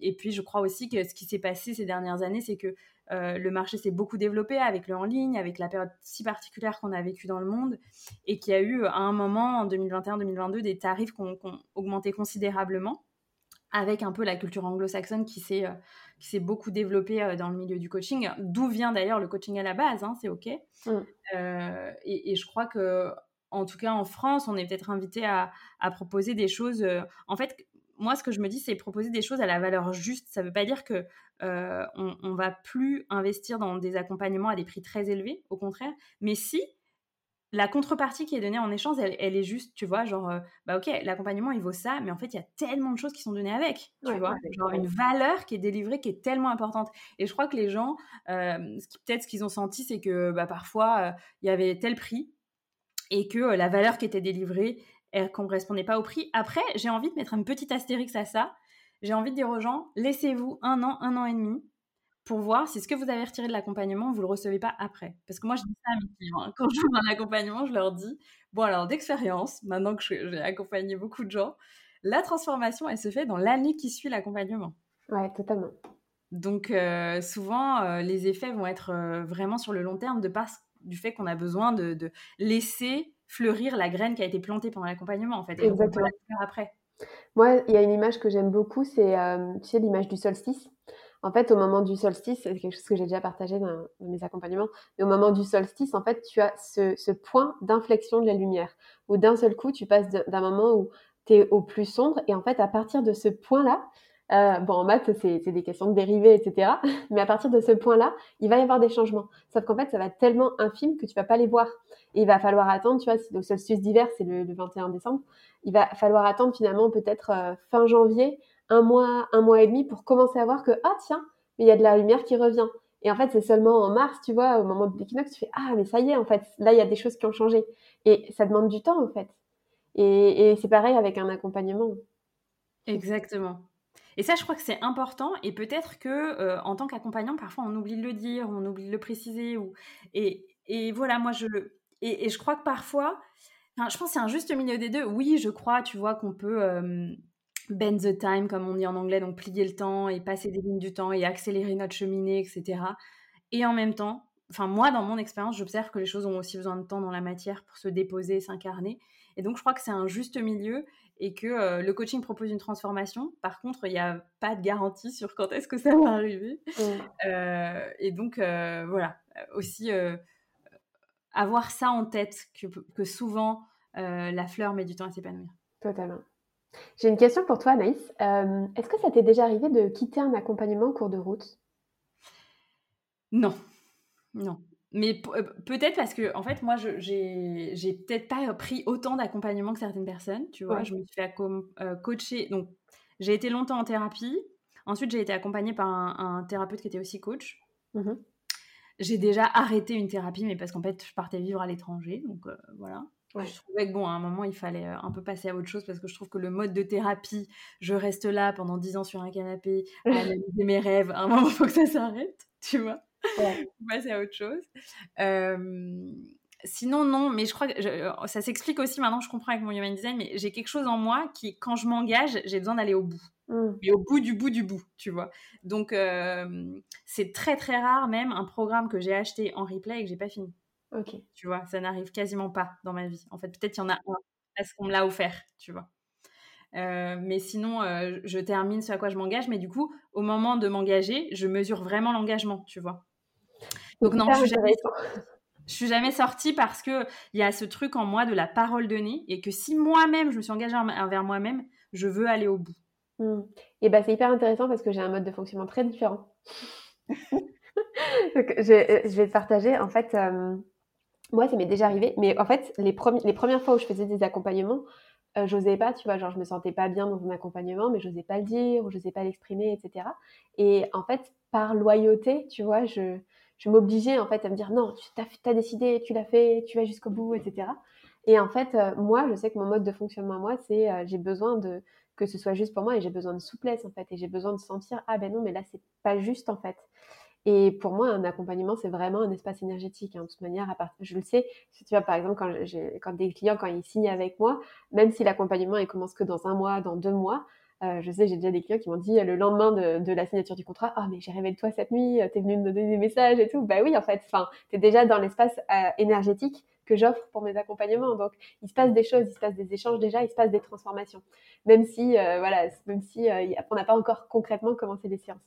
et puis, je crois aussi que ce qui s'est passé ces dernières années, c'est que le marché s'est beaucoup développé avec le en ligne, avec la période si particulière qu'on a vécue dans le monde, et qu'il y a eu à un moment, en 2021-2022, des tarifs qui ont, augmenté considérablement, avec un peu la culture anglo-saxonne qui s'est s'est beaucoup développée dans le milieu du coaching, d'où vient d'ailleurs le coaching à la base, hein, c'est OK. Mmh. et, et, je crois que en tout cas en France, on est peut-être invité à, proposer des choses. Euh, en fait, moi, ce que je me dis, c'est proposer des choses à la valeur juste. Ça ne veut pas dire que euh, on, on, va plus investir dans des accompagnements à des prix très élevés, au contraire. Mais si la contrepartie qui est donnée en échange, elle, est juste, tu vois, genre, euh, bah ok, l'accompagnement il vaut ça, mais en fait il y a tellement de choses qui sont données avec, tu vois, genre une valeur qui est délivrée qui est tellement importante. Et je crois que les gens, euh, peut-être ce qu'ils ont senti, c'est que bah, parfois il y avait tel prix et que la valeur qui était délivrée, elle correspondait pas au prix. Après, j'ai envie de mettre un petit astérix à ça. J'ai envie de dire aux gens, laissez-vous un an, un an et demi pour voir si ce que vous avez retiré de l'accompagnement, vous le recevez pas après. Parce que moi, je dis ça à mes clients. Hein. Quand je fais un accompagnement, je leur dis, bon alors d'expérience, maintenant que j'ai accompagné beaucoup de gens, la transformation, elle se fait dans l'année qui suit l'accompagnement. Ouais, totalement. Donc euh, souvent, euh, les effets vont être euh, vraiment sur le long terme de par du fait qu'on a besoin de, laisser fleurir la graine qui a été plantée pendant l'accompagnement, en fait. Et Exactement. On après. Moi, il y a une image que j'aime beaucoup, c'est tu sais, l'image du solstice. En fait, au moment du solstice, c'est quelque chose que j'ai déjà partagé dans, mes accompagnements, mais au moment du solstice, en fait, tu as ce, point d'inflexion de la lumière, où d'un seul coup, tu passes d'un moment où tu es au plus sombre, et en fait, à partir de ce point-là, euh, bon, en maths, c'est des questions de dérivés, etc. Mais à partir de ce point-là, il va y avoir des changements. Sauf qu'en fait, ça va tellement infime que tu vas pas les voir. Et il va falloir attendre, tu vois, si le solstice d'hiver, c'est le, 21 décembre, il va falloir attendre finalement peut-être euh, fin janvier un mois, un mois et demi pour commencer à voir que, ah tiens, il y a de la lumière qui revient. Et en fait, c'est seulement en mars, tu vois, au moment de l'équinoxe, tu fais, ah, mais ça y est, en fait, là, il y a des choses qui ont changé. Et ça demande du temps, en fait. Et, c'est pareil avec un accompagnement. Exactement. Et ça, je crois que c'est important. Et peut-être que euh, en tant qu'accompagnant, parfois on oublie de le dire, on oublie de le préciser. Et, voilà, moi, je et, et je crois que parfois, je pense c'est un juste milieu des deux. Oui, je crois, tu vois, qu'on peut bend the time, comme on dit en anglais, donc plier le temps et passer des lignes du temps et accélérer notre cheminée, etc. Et en même temps, enfin moi, dans mon expérience, j'observe que les choses ont aussi besoin de temps dans la matière pour se déposer, s'incarner. Et donc, je crois que c'est un juste milieu et que euh, le coaching propose une transformation. Par contre, il n'y a pas de garantie sur quand est-ce que ça va arriver. Mmh. Euh, et donc, euh, voilà, aussi avoir ça en tête, que, que souvent, la fleur met du temps à s'épanouir. Totalement. J'ai une question pour toi, Anaïs. Euh, est-ce que ça t'est déjà arrivé de quitter un accompagnement en cours de route? Non, non. Mais euh, peut-être parce que, en fait, moi, j'ai, peut-être pas pris autant d'accompagnement que certaines personnes. Tu vois, je me suis fait euh, coacher. Donc, j'ai été longtemps en thérapie. Ensuite, j'ai été accompagnée par un, thérapeute qui était aussi coach. Mmh j'ai déjà arrêté une thérapie, mais parce qu'en fait, je partais vivre à l'étranger. Donc, voilà. Je trouvais que bon, à un moment, il fallait euh, un peu passer à autre chose parce que je trouve que le mode de thérapie, je reste là pendant 10 ans sur un canapé à analyser mes rêves, à un moment, il faut que ça s'arrête, tu vois. Ouais. passer à autre chose. sinon, non, mais je crois que euh, ça s'explique aussi maintenant, je comprends avec mon human design, mais j'ai quelque chose en moi qui, quand je m'engage, j'ai besoin d'aller au bout. Mmh. Et au bout du bout du bout, tu vois. Donc, c'est très très rare même un programme que j'ai acheté en replay et que j'ai pas fini. Ok. Tu vois, ça n'arrive quasiment pas dans ma vie. En fait, peut-être il y en a un parce qu'on me l'a offert, tu vois. Euh, mais sinon, euh, je termine ce à quoi je m'engage. Mais du coup, au moment de m'engager, je mesure vraiment l'engagement, tu vois. Donc non, je suis, jamais, suis jamais sortie parce que il y a ce truc en moi de la parole donnée et que si moi-même je me suis engagée envers moi-même, je veux aller au bout. Mmh. Et bah c'est hyper intéressant parce que j'ai un mode de fonctionnement très différent. Donc, je, je, vais te partager en fait. Euh, moi, ça m'est déjà arrivé, mais en fait, les, les premières fois où je faisais des accompagnements, euh, j'osais pas, tu vois, genre je me sentais pas bien dans un accompagnement, mais j'osais pas le dire, ou j'osais pas l'exprimer, etc. Et en fait, par loyauté, tu vois, je, je m'obligeais en fait à me dire non, tu as, décidé, tu l'as fait, tu vas jusqu'au bout, etc. Et en fait, euh, moi, je sais que mon mode de fonctionnement, moi, c'est euh, j'ai besoin de que ce soit juste pour moi et j'ai besoin de souplesse en fait et j'ai besoin de sentir ah ben non mais là c'est pas juste en fait et pour moi, un accompagnement, c'est vraiment un espace énergétique. Hein. De toute manière, à je le sais, si tu vois, par exemple, quand, quand des clients, quand ils signent avec moi, même si l'accompagnement, il commence que dans un mois, dans deux mois, euh, je sais, j'ai déjà des clients qui m'ont dit le lendemain de, la signature du contrat, ah mais j'ai rêvé de toi cette nuit, t'es venu me donner des messages et tout. Bah oui, en fait, enfin, t'es déjà dans l'espace euh, énergétique que j'offre pour mes accompagnements. Donc, il se passe des choses, il se passe des échanges déjà, il se passe des transformations. Même si, euh, voilà, même si on n'a pas encore concrètement commencé les séances.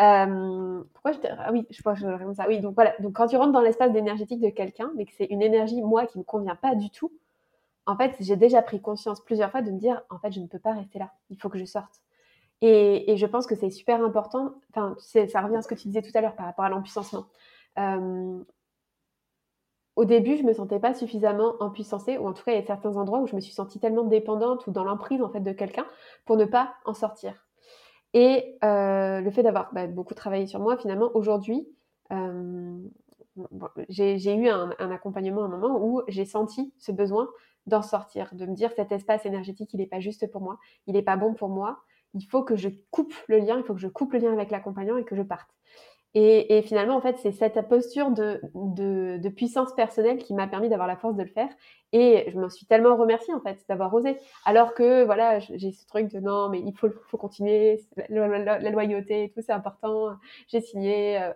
Euh, pourquoi je ah oui, je crois que je réponds ça. Oui, donc voilà. Donc quand tu rentres dans l'espace énergétique de quelqu'un, mais que c'est une énergie moi qui me convient pas du tout, en fait, j'ai déjà pris conscience plusieurs fois de me dire, en fait, je ne peux pas rester là. Il faut que je sorte. Et, je pense que c'est super important. Enfin, ça revient à ce que tu disais tout à l'heure par rapport à l'empuissancement. Euh, au début, je me sentais pas suffisamment empuissancée, ou en tout cas, il y a certains endroits où je me suis sentie tellement dépendante ou dans l'emprise en fait de quelqu'un pour ne pas en sortir. Et euh, le fait d'avoir bah, beaucoup travaillé sur moi, finalement, aujourd'hui, euh, j'ai eu un, un, accompagnement à un moment où j'ai senti ce besoin d'en sortir, de me dire cet espace énergétique, il n'est pas juste pour moi, il n'est pas bon pour moi, il faut que je coupe le lien, il faut que je coupe le lien avec l'accompagnant et que je parte. Et, finalement, en fait, c'est cette posture de, puissance personnelle qui m'a permis d'avoir la force de le faire. Et je m'en suis tellement remerciée, en fait, d'avoir osé. Alors que, voilà, j'ai ce truc de non, mais il faut, faut continuer, la, loyauté et tout, c'est important. J'ai signé. Euh,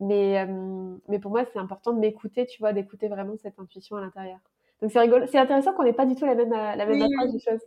mais, euh, mais pour moi, c'est important de m'écouter, tu vois, d'écouter vraiment cette intuition à l'intérieur. Donc c'est rigolo, c'est intéressant qu'on n'ait pas du tout la même, la même approche des choses.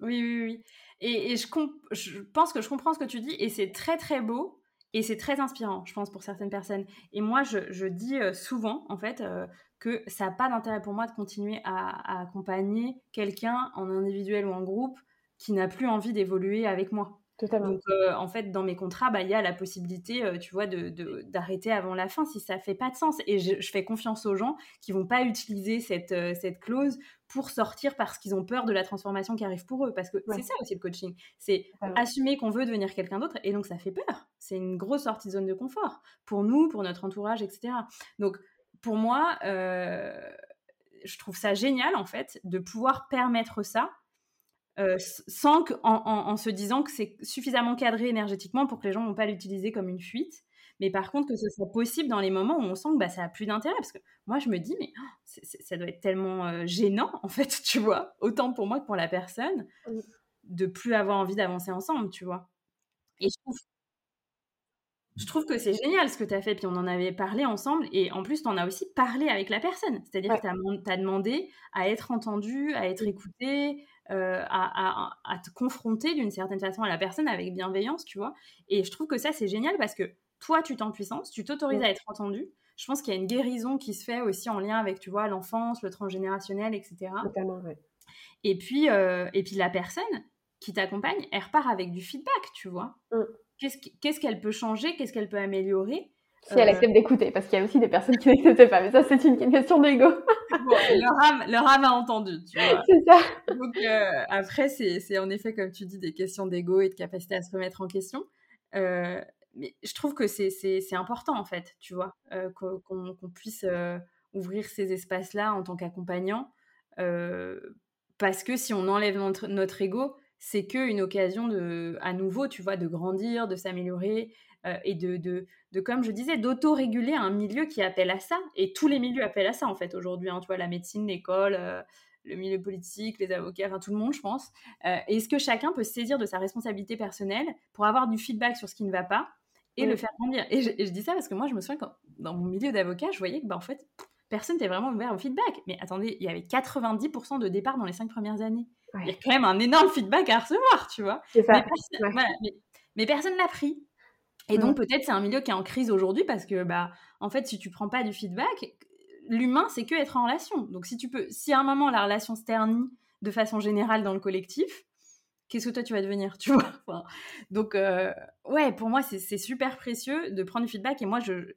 Oui, oui, oui. Et, je, je pense que je comprends ce que tu dis et c'est très très beau et c'est très inspirant, je pense, pour certaines personnes. Et moi, je, dis euh, souvent, en fait, euh, que ça n'a pas d'intérêt pour moi de continuer à accompagner quelqu'un en individuel ou en groupe qui n'a plus envie d'évoluer avec moi. Donc, euh, en fait, dans mes contrats, bah, il y a la possibilité, euh, tu vois, d'arrêter de, avant la fin si ça fait pas de sens. Et je, fais confiance aux gens qui vont pas utiliser cette, euh, cette clause pour sortir parce qu'ils ont peur de la transformation qui arrive pour eux. Parce que c'est ça aussi le coaching. C'est assumer qu'on veut devenir quelqu'un d'autre. Et donc, ça fait peur. C'est une grosse sortie de zone de confort pour nous, pour notre entourage, etc. Donc, pour moi, je trouve ça génial, en fait, de pouvoir permettre ça euh, sans en, se disant que c'est suffisamment cadré énergétiquement pour que les gens ne vont pas l'utiliser comme une fuite. Mais par contre, que ce soit possible dans les moments où on sent que bah, ça n'a plus d'intérêt. Parce que moi, je me dis, mais oh, ça doit être tellement euh, gênant, en fait, tu vois, autant pour moi que pour la personne, de plus avoir envie d'avancer ensemble, tu vois. Et je trouve, je trouve que c'est génial ce que tu as fait. Puis on en avait parlé ensemble. Et en plus, tu en as aussi parlé avec la personne. C'est-à-dire que tu as, demandé à être entendu, à être écouté, euh, à, te confronter d'une certaine façon à la personne avec bienveillance, tu vois. Et je trouve que ça, c'est génial parce que toi, tu t'en puissance, tu t'autorises à être entendu. Je pense qu'il y a une guérison qui se fait aussi en lien avec, tu vois, l'enfance, le transgénérationnel, etc. Et puis, euh, et puis la personne qui t'accompagne, elle repart avec du feedback, tu vois. Mm. Qu'est-ce qu'elle peut changer Qu'est-ce qu'elle peut améliorer si elle euh, accepte d'écouter, parce qu'il y a aussi des personnes qui n'acceptent pas, mais ça c'est une question d'ego. leur, âme, a entendu, tu vois. C'est ça. Donc euh, après, c'est en effet, comme tu dis, des questions d'ego et de capacité à se remettre en question. Euh, mais je trouve que c'est important, en fait, tu vois, qu'on puisse ouvrir ces espaces-là en tant qu'accompagnant. parce que si on enlève notre, notre ego, c'est qu'une occasion de, à nouveau, tu vois, de grandir, de s'améliorer, euh, et de, de, de, comme je disais, d'auto-réguler un milieu qui appelle à ça. Et tous les milieux appellent à ça, en fait, aujourd'hui. Hein, tu vois, la médecine, l'école, euh, le milieu politique, les avocats, enfin, tout le monde, je pense. Euh, Est-ce que chacun peut se saisir de sa responsabilité personnelle pour avoir du feedback sur ce qui ne va pas et le faire grandir? Et je, dis ça parce que moi, je me souviens quand, dans mon milieu d'avocat, je voyais que, bah, en fait, personne n'était vraiment ouvert au feedback. Mais attendez, il y avait 90% de départ dans les cinq premières années. Il y a quand même un énorme feedback à recevoir, tu vois. Mais personne, mais, mais personne l'a pris. Et donc, peut-être c'est un milieu qui est en crise aujourd'hui parce que, bah, en fait, si tu prends pas du feedback, l'humain, c'est que être en relation. Donc, si tu peux, si à un moment la relation se ternit de façon générale dans le collectif, qu'est-ce que toi tu vas devenir, tu vois? Donc, euh, ouais, pour moi, c'est super précieux de prendre du feedback. Et moi, je,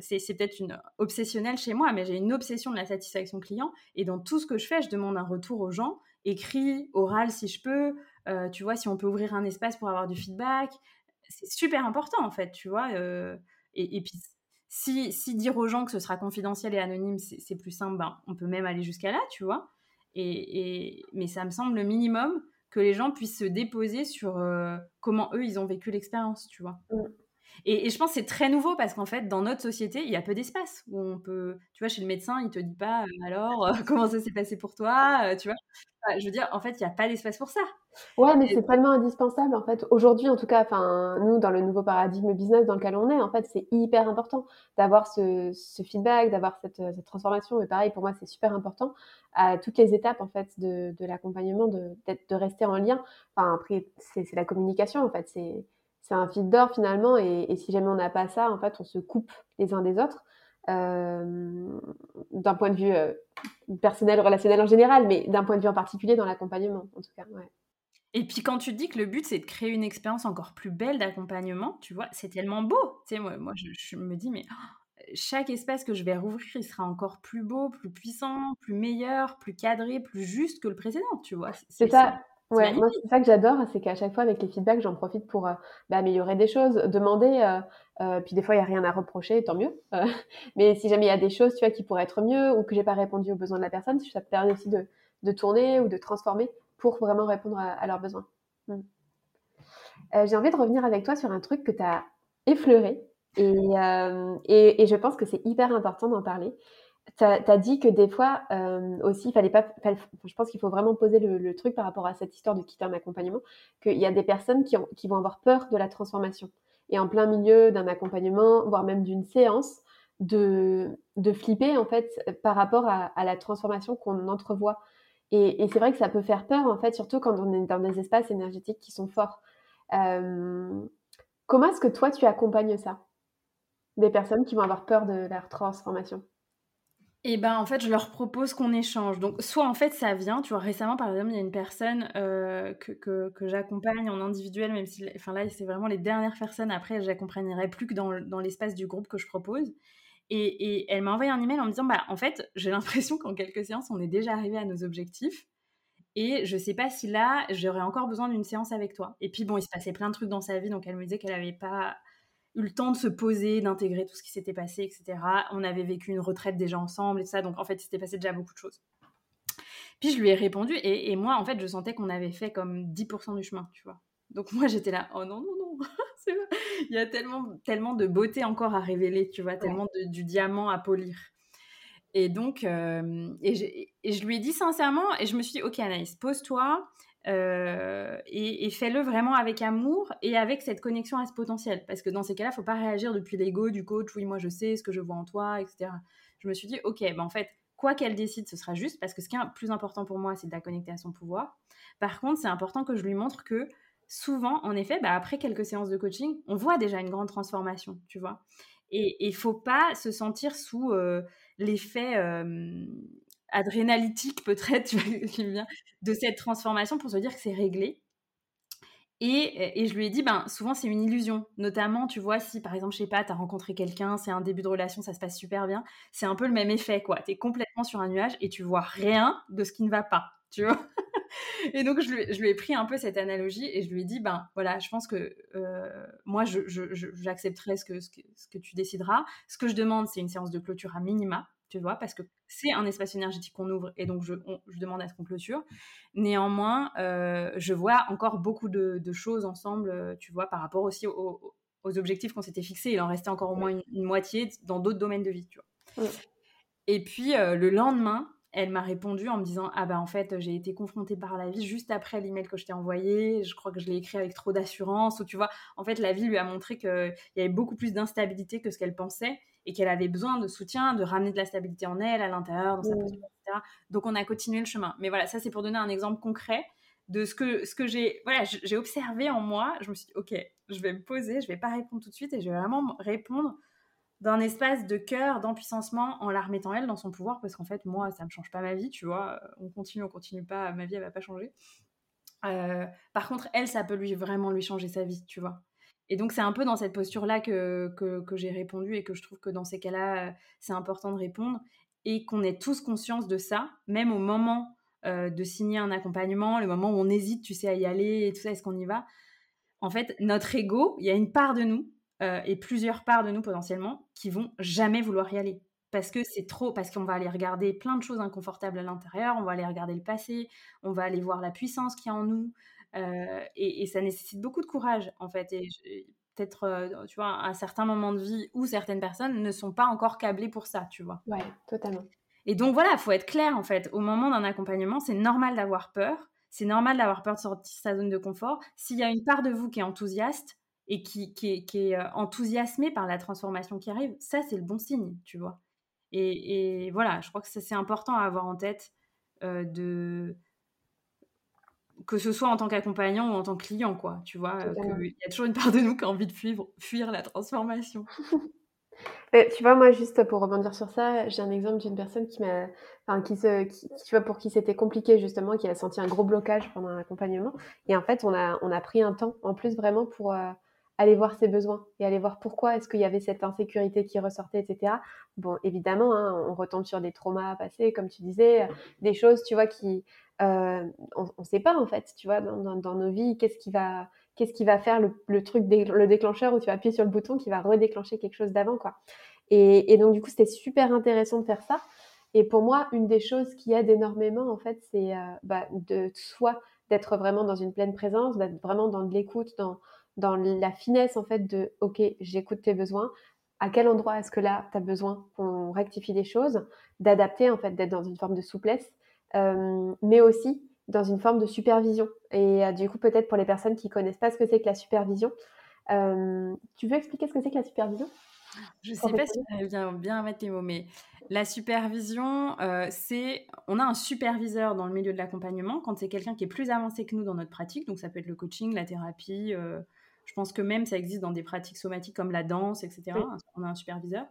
c'est peut-être une obsessionnelle chez moi, mais j'ai une obsession de la satisfaction client. Et dans tout ce que je fais, je demande un retour aux gens, écrit, oral si je peux. Euh, tu vois, si on peut ouvrir un espace pour avoir du feedback, c'est super important en fait, tu vois. Euh, et, puis, si, si, dire aux gens que ce sera confidentiel et anonyme, c'est plus simple, ben, on peut même aller jusqu'à là, tu vois. Et, mais ça me semble le minimum que les gens puissent se déposer sur comment eux, ils ont vécu l'expérience, tu vois. Mmh. Et, je pense que c'est très nouveau parce qu'en fait, dans notre société, il y a peu d'espace où on peut. Tu vois, chez le médecin, il te dit pas euh, alors comment ça s'est passé pour toi, tu vois je veux dire, en fait, il n'y a pas d'espace pour ça. Ouais, mais c'est tellement indispensable, en fait. Aujourd'hui, en tout cas, enfin, nous, dans le nouveau paradigme business dans lequel on est, en fait, c'est hyper important d'avoir ce, feedback, d'avoir cette, transformation. Mais pareil, pour moi, c'est super important à toutes les étapes, en fait, de, l'accompagnement, de, de rester en lien. Enfin, après, c'est la communication, en fait. C'est un fil d'or, finalement. Et, si jamais on n'a pas ça, en fait, on se coupe les uns des autres. d'un point de vue personnel, relationnel en général, mais d'un point de vue en particulier dans l'accompagnement, en tout cas. Ouais. Et puis quand tu dis que le but c'est de créer une expérience encore plus belle d'accompagnement, tu vois, c'est tellement beau. Tu sais, moi, moi je, me dis, mais oh, chaque espace que je vais rouvrir, il sera encore plus beau, plus puissant, plus meilleur, plus cadré, plus juste que le précédent, tu vois. C'est ça. Ouais, moi c'est ça que j'adore, c'est qu'à chaque fois avec les feedbacks, j'en profite pour euh, bah, améliorer des choses, demander. Euh, euh, puis des fois il y a rien à reprocher, tant mieux. mais si jamais il y a des choses, tu vois, qui pourraient être mieux ou que j'ai pas répondu aux besoins de la personne, ça te permet aussi de, de tourner ou de transformer pour vraiment répondre à, leurs besoins. Euh, j'ai envie de revenir avec toi sur un truc que tu as effleuré et, et, je pense que c'est hyper important d'en parler. Tu as, dit que des fois euh, aussi, fallait pas, je pense qu'il faut vraiment poser le, truc par rapport à cette histoire de quitter un accompagnement, qu'il y a des personnes qui, ont, qui, vont avoir peur de la transformation. Et en plein milieu d'un accompagnement, voire même d'une séance, de, de flipper en fait par rapport à, à la transformation qu'on entrevoit et, c'est vrai que ça peut faire peur, en fait, surtout quand on est dans des espaces énergétiques qui sont forts. Euh, comment est-ce que toi, tu accompagnes ça? Des personnes qui vont avoir peur de leur transformation et ben en fait, je leur propose qu'on échange. Donc, soit en fait, ça vient, tu vois, récemment, par exemple, il y a une personne euh, que, que, j'accompagne en individuel, même si, enfin là, c'est vraiment les dernières personnes. Après, j'accompagnerai plus que dans, dans l'espace du groupe que je propose. Et, elle m'a envoyé un email en me disant bah en fait j'ai l'impression qu'en quelques séances on est déjà arrivé à nos objectifs et je sais pas si là j'aurais encore besoin d'une séance avec toi. Et puis bon il se passait plein de trucs dans sa vie donc elle me disait qu'elle n'avait pas eu le temps de se poser, d'intégrer tout ce qui s'était passé, etc. On avait vécu une retraite déjà ensemble et tout ça donc en fait il s'était passé déjà beaucoup de choses. Puis je lui ai répondu et, et moi en fait je sentais qu'on avait fait comme 10% du chemin tu vois. Donc moi j'étais là oh non non non il y a tellement, tellement de beauté encore à révéler, tu vois, tellement de, du diamant à polir. Et donc, euh, et, je lui ai dit sincèrement, et je me suis dit, ok Anaïs, pose-toi euh, et, fais-le vraiment avec amour et avec cette connexion à ce potentiel. Parce que dans ces cas-là, il ne faut pas réagir depuis l'ego du coach, oui, moi je sais ce que je vois en toi, etc. Je me suis dit, ok, ben en fait, quoi qu'elle décide, ce sera juste, parce que ce qui est plus important pour moi, c'est de la connecter à son pouvoir. Par contre, c'est important que je lui montre que souvent, en effet, bah, après quelques séances de coaching, on voit déjà une grande transformation, tu vois. Et il faut pas se sentir sous euh, l'effet euh, adrénalytique, peut-être, de cette transformation pour se dire que c'est réglé. Et, et, je lui ai dit, ben, souvent c'est une illusion. Notamment, tu vois, si par exemple, je sais pas, tu as rencontré quelqu'un, c'est un début de relation, ça se passe super bien, c'est un peu le même effet, quoi. Tu es complètement sur un nuage et tu vois rien de ce qui ne va pas, tu vois et donc, je lui, ai pris un peu cette analogie et je lui ai dit, ben voilà, je pense que euh, moi, j'accepterai ce que, ce, que, tu décideras. Ce que je demande, c'est une séance de clôture à minima, tu vois, parce que c'est un espace énergétique qu'on ouvre et donc je, demande à ce qu'on clôture. Néanmoins, euh, je vois encore beaucoup de, choses ensemble, euh, tu vois, par rapport aussi aux, objectifs qu'on s'était fixés. Il en restait encore au moins une, moitié dans d'autres domaines de vie, tu vois. Et puis le lendemain, elle m'a répondu en me disant Ah bah en fait, j'ai été confrontée par la vie juste après l'email que je t'ai envoyé. Je crois que je l'ai écrit avec trop d'assurance. Ou tu vois, en fait, la vie lui a montré qu'il y avait beaucoup plus d'instabilité que ce qu'elle pensait et qu'elle avait besoin de soutien, de ramener de la stabilité en elle, à l'intérieur, dans sa posture, etc. Donc on a continué le chemin. Mais voilà, ça c'est pour donner un exemple concret de ce que, ce que j'ai voilà, j'ai observé en moi. Je me suis dit Ok, je vais me poser, je vais pas répondre tout de suite et je vais vraiment répondre d'un espace de cœur, d'empuissancement en la remettant elle dans son pouvoir parce qu'en fait moi ça me change pas ma vie tu vois on continue on continue pas ma vie elle va pas changer euh, par contre elle ça peut lui vraiment lui changer sa vie tu vois et donc c'est un peu dans cette posture là que, que, j'ai répondu et que je trouve que dans ces cas là c'est important de répondre et qu'on ait tous conscience de ça même au moment euh, de signer un accompagnement le moment où on hésite tu sais à y aller et tout ça est-ce qu'on y va? En fait notre ego il y a une part de nous euh, et plusieurs parts de nous potentiellement qui vont jamais vouloir y aller. Parce que c'est trop, parce qu'on va aller regarder plein de choses inconfortables à l'intérieur, on va aller regarder le passé, on va aller voir la puissance qu'il y a en nous, euh, et, ça nécessite beaucoup de courage en fait. Et peut-être, euh, tu vois, à certains moments de vie où certaines personnes ne sont pas encore câblées pour ça, tu vois. Ouais, totalement. Et donc voilà, il faut être clair en fait. Au moment d'un accompagnement, c'est normal d'avoir peur, c'est normal d'avoir peur de sortir de sa zone de confort. S'il y a une part de vous qui est enthousiaste, et qui, qui, est, euh, enthousiasmé par la transformation qui arrive, ça c'est le bon signe, tu vois. Et, voilà, je crois que c'est important à avoir en tête euh, de que ce soit en tant qu'accompagnant ou en tant que client, quoi, tu vois, euh, il y a toujours une part de nous qui a envie de fuir, fuir la transformation. tu vois, moi, juste pour rebondir sur ça, j'ai un exemple d'une personne qui m'a, enfin, qui se, qui, tu vois, pour qui c'était compliqué justement, qui a senti un gros blocage pendant l'accompagnement. Et en fait, on a, on a pris un temps en plus vraiment pour euh, aller voir ses besoins et aller voir pourquoi est-ce qu'il y avait cette insécurité qui ressortait, etc. Bon, évidemment, hein, on retombe sur des traumas passés, comme tu disais, des choses, tu vois, qui, on ne sait pas en fait, tu vois, dans, nos vies, qu'est-ce qui va qu'est-ce qui va faire le, truc, le déclencheur où tu vas appuyer sur le bouton qui va redéclencher quelque chose d'avant, quoi. Et, donc, du coup, c'était super intéressant de faire ça. Et pour moi, une des choses qui aide énormément, en fait, c'est euh, bah, de soit d'être vraiment dans une pleine présence, d'être vraiment dans de l'écoute, dans, la finesse, en fait, de OK, j'écoute tes besoins. À quel endroit est-ce que là, tu as besoin qu'on rectifie des choses, d'adapter, en fait, d'être dans une forme de souplesse, euh, mais aussi dans une forme de supervision. Et euh, du coup, peut-être pour les personnes qui connaissent pas ce que c'est que la supervision, euh, tu veux expliquer ce que c'est que la supervision? Je ne sais pas si tu bien, bien mettre tes mots, mais la supervision, euh, c'est on a un superviseur dans le milieu de l'accompagnement quand c'est quelqu'un qui est plus avancé que nous dans notre pratique. Donc ça peut être le coaching, la thérapie. je pense que même ça existe dans des pratiques somatiques comme la danse, etc. On a un superviseur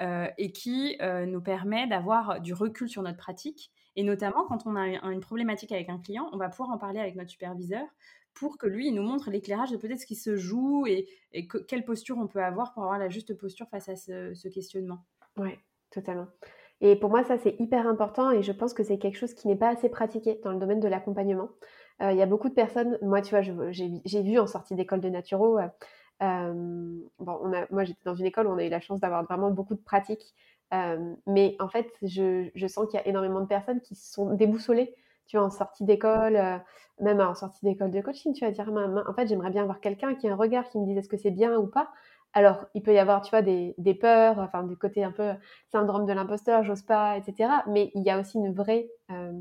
et qui nous permet d'avoir du recul sur notre pratique et notamment, quand on a une problématique avec un client, on va pouvoir en parler avec notre superviseur pour que lui, il nous montre l'éclairage de peut-être ce qui se joue et, quelle posture on peut avoir pour avoir la juste posture face à ce, questionnement. Oui, totalement. Et pour moi, ça, c'est hyper important et je pense que c'est quelque chose qui n'est pas assez pratiqué dans le domaine de l'accompagnement. Euh, il y a beaucoup de personnes, moi, tu vois, j'ai vu en sortie d'école de naturo, euh, euh, bon, moi, j'étais dans une école où on a eu la chance d'avoir vraiment beaucoup de pratiques euh, mais en fait, je, je sens qu'il y a énormément de personnes qui sont déboussolées. Tu vois, en sortie d'école, euh, même en sortie d'école de coaching, tu vas dire, en fait, j'aimerais bien avoir quelqu'un qui a un regard qui me dise est-ce que c'est bien ou pas? Alors, il peut y avoir, tu vois, des, des peurs, enfin, du côté un peu syndrome de l'imposteur, j'ose pas, etc. Mais il y a aussi une vraie, euh,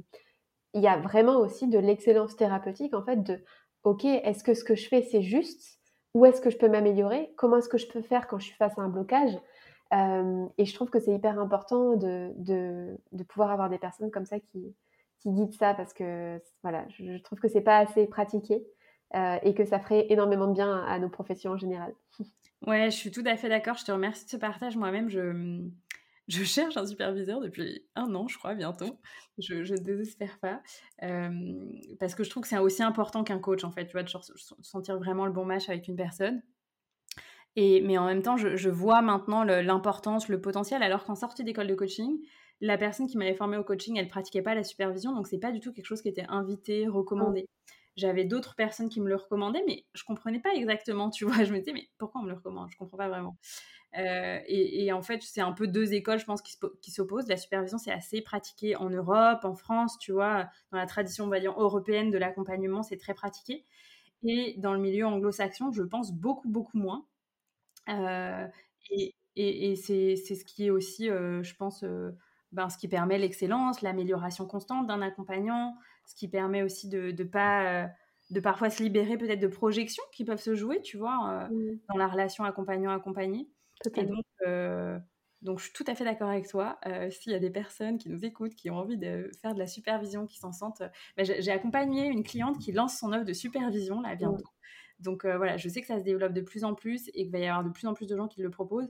il y a vraiment aussi de l'excellence thérapeutique, en fait, de, ok, est-ce que ce que je fais, c'est juste? Où est-ce que je peux m'améliorer? Comment est-ce que je peux faire quand je suis face à un blocage? Et je trouve que c'est hyper important de, de, de, pouvoir avoir des personnes comme ça qui, qui guident ça parce que voilà, je, trouve que c'est pas assez pratiqué et que ça ferait énormément de bien à, nos professions en général. Ouais, je suis tout à fait d'accord. Je te remercie de ce partage. Moi-même, je, je cherche un superviseur depuis un an, je crois, bientôt. Je ne désespère pas. parce que je trouve que c'est aussi important qu'un coach, en fait, tu vois, de sentir vraiment le bon match avec une personne mais en même temps, je, vois maintenant l'importance, le, potentiel, alors qu'en sortie d'école de coaching, la personne qui m'avait formée au coaching, elle pratiquait pas la supervision, donc c'est pas du tout quelque chose qui était invité, recommandé. J'avais d'autres personnes qui me le recommandaient, mais je comprenais pas exactement, tu vois. Je me disais, mais pourquoi on me le recommande? Je comprends pas vraiment. Euh, et, en fait, c'est un peu deux écoles, je pense, qui s'opposent. La supervision, c'est assez pratiqué en Europe, en France, tu vois, dans la tradition, on va dire, européenne de l'accompagnement, c'est très pratiqué. Et dans le milieu anglo-saxon, je pense beaucoup, beaucoup moins. Euh, et, et, c'est ce qui est aussi, euh, je pense, euh, ben, ce qui permet l'excellence, l'amélioration constante d'un accompagnant, ce qui permet aussi de ne pas de parfois se libérer peut-être de projections qui peuvent se jouer, tu vois, mmh. dans la relation accompagnant-accompagné. Et donc, donc, je suis tout à fait d'accord avec toi. S'il y a des personnes qui nous écoutent, qui ont envie de faire de la supervision, qui s'en sentent... Ben, j'ai accompagné une cliente qui lance son offre de supervision, là, bientôt. Donc euh, voilà, je sais que ça se développe de plus en plus et qu'il va y avoir de plus en plus de gens qui le proposent.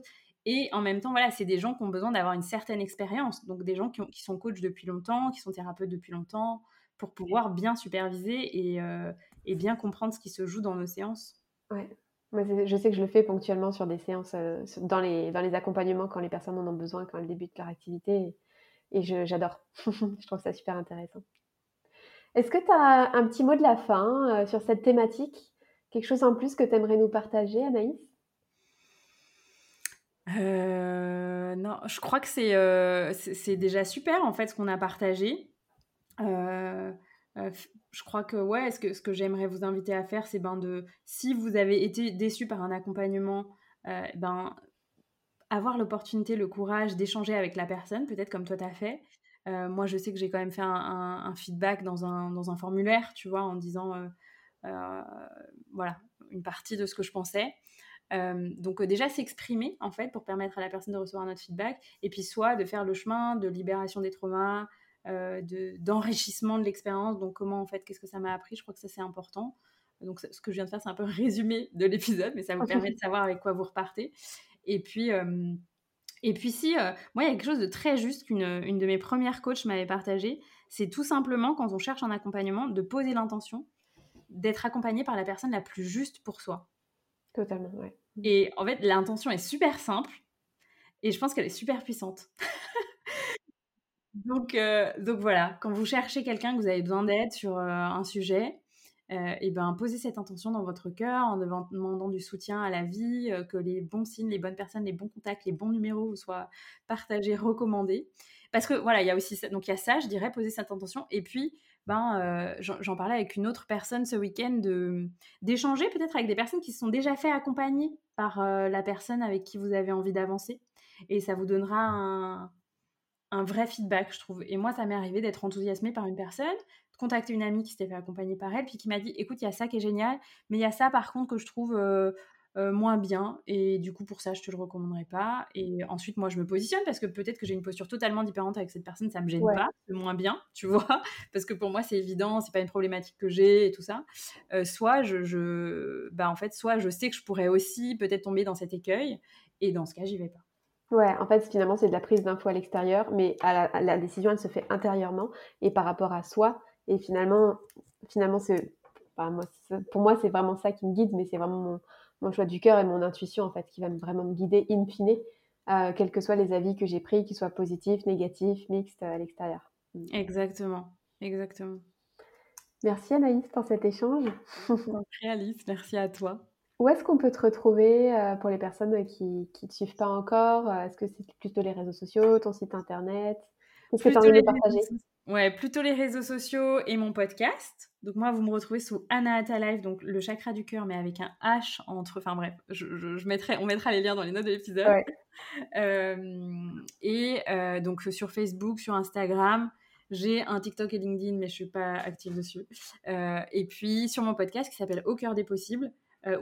Et en même temps, voilà, c'est des gens qui ont besoin d'avoir une certaine expérience. Donc des gens qui, sont coachs depuis longtemps, qui sont thérapeutes depuis longtemps, pour pouvoir bien superviser et, euh, bien comprendre ce qui se joue dans nos séances. Ouais. Moi, je sais que je le fais ponctuellement sur des séances, euh, dans, les, dans les accompagnements quand les personnes en ont besoin, quand elles débutent leur activité. Et, j'adore. je trouve ça super intéressant. Est-ce que tu as un petit mot de la fin sur cette thématique? Quelque chose en plus que tu aimerais nous partager, Anaïs? Euh, non, je crois que c'est euh, c'est déjà super en fait ce qu'on a partagé. Euh, je crois que ouais, ce que, ce que j'aimerais vous inviter à faire, c'est ben de si vous avez été déçu par un accompagnement, ben avoir l'opportunité, le courage d'échanger avec la personne, peut-être comme toi tu as fait. moi, je sais que j'ai quand même fait un, un, feedback dans un, dans un formulaire, tu vois, en disant voilà, une partie de ce que je pensais. Euh, donc euh, déjà s'exprimer en fait pour permettre à la personne de recevoir notre feedback et puis soit de faire le chemin de libération des traumas, d'enrichissement de, l'expérience. Donc comment en fait qu'est-ce que ça m'a appris? Je crois que ça c'est important. Donc ce que je viens de faire c'est un peu résumé de l'épisode, mais ça vous permet de savoir avec quoi vous repartez. Et puis, et puis si, moi, il y a quelque chose de très juste qu'une une de mes premières coachs m'avait partagé, c'est tout simplement quand on cherche un accompagnement, de poser l'intention d'être accompagné par la personne la plus juste pour soi. Totalement, ouais. Et en fait, l'intention est super simple et je pense qu'elle est super puissante. donc, donc voilà, quand vous cherchez quelqu'un que vous avez besoin d'aide sur un sujet, euh, et ben posez cette intention dans votre cœur en demandant du soutien à la vie, euh, que les bons signes, les bonnes personnes, les bons contacts, les bons numéros vous soient partagés, recommandés. Parce que voilà, il y a aussi ça. Donc il y a ça, je dirais, poser cette intention. Et puis, ben, euh, j'en parlais avec une autre personne ce week-end, d'échanger peut-être avec des personnes qui se sont déjà fait accompagner par la personne avec qui vous avez envie d'avancer. Et ça vous donnera un, vrai feedback, je trouve. Et moi, ça m'est arrivé d'être enthousiasmée par une personne, contacté une amie qui s'était fait accompagner par elle, puis qui m'a dit écoute, il y a ça qui est génial, mais il y a ça par contre que je trouve euh, euh, moins bien, et du coup, pour ça, je te le recommanderais pas. Et ensuite, moi, je me positionne parce que peut-être que j'ai une posture totalement différente avec cette personne, ça me gêne pas, c'est moins bien, tu vois, parce que pour moi, c'est évident, c'est pas une problématique que j'ai et tout ça. Euh, soit je, je, bah, en fait, soit je sais que je pourrais aussi peut-être tomber dans cet écueil, et dans ce cas, j'y vais pas. Ouais, en fait, finalement, c'est de la prise d'infos à l'extérieur, mais à la, la, décision, elle se fait intérieurement et par rapport à soi. Et finalement, finalement c'est, moi, pour moi, c'est vraiment ça qui me guide, mais c'est vraiment mon, choix du cœur et mon intuition, en fait, qui va vraiment me guider in fine, euh, quels que soient les avis que j'ai pris, qu'ils soient positifs, négatifs, mixtes à l'extérieur. Mm. Exactement, exactement. Merci Anaïs pour cet échange. Merci Alice, merci à toi. Où est-ce qu'on peut te retrouver euh, pour les personnes qui ne te suivent pas encore? Est-ce que c'est plutôt les réseaux sociaux, ton site internet? Qu'est-ce que tu as envie de partager? Ouais, plutôt les réseaux sociaux et mon podcast. Donc moi, vous me retrouvez sous Anahata Life, donc le chakra du cœur, mais avec un H entre. Enfin bref, je, mettrai, on mettra les liens dans les notes de l'épisode. Euh, et euh, donc sur Facebook, sur Instagram, j'ai un TikTok et LinkedIn, mais je suis pas active dessus. Euh, et puis sur mon podcast qui s'appelle Au cœur des possibles,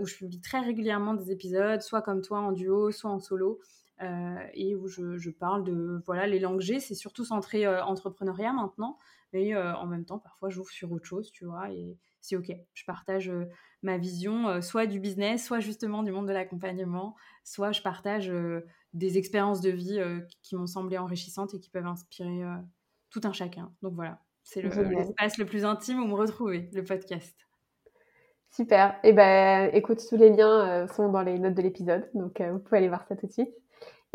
où je publie très régulièrement des épisodes, soit comme toi en duo, soit en solo. Euh, et où je, parle de voilà les langues G, c'est surtout centré euh, entrepreneuriat maintenant, mais euh, en même temps parfois j'ouvre sur autre chose, tu vois, et c'est ok. Je partage ma vision, soit du business, soit justement du monde de l'accompagnement, soit je partage des expériences de vie qui m'ont semblé enrichissantes et qui peuvent inspirer tout un chacun. Donc voilà, c'est l'espace le, plus intime où me retrouver, le podcast. Super. Et eh ben, écoute, tous les liens sont dans les notes de l'épisode, donc vous pouvez aller voir ça tout de suite.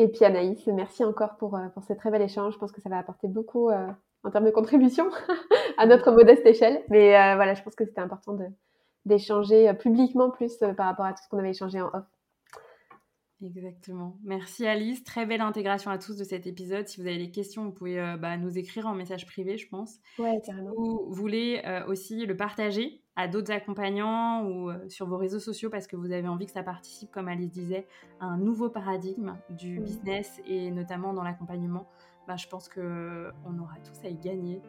Et puis Anaïs, merci encore pour, euh, pour ce très bel échange. Je pense que ça va apporter beaucoup euh, en termes de contribution à notre modeste échelle. Mais euh, voilà, je pense que c'était important d'échanger publiquement plus par rapport à tout ce qu'on avait échangé en off. Exactement. Merci Alice. Très belle intégration à tous de cet épisode. Si vous avez des questions, vous pouvez euh, bah, nous écrire en message privé, je pense. Ouais, carrément. Si vous voulez euh, aussi le partager à d'autres accompagnants ou euh, sur vos réseaux sociaux parce que vous avez envie que ça participe, comme Alice disait, à un nouveau paradigme du business et notamment dans l'accompagnement, bah, je pense qu'on aura tous à y gagner.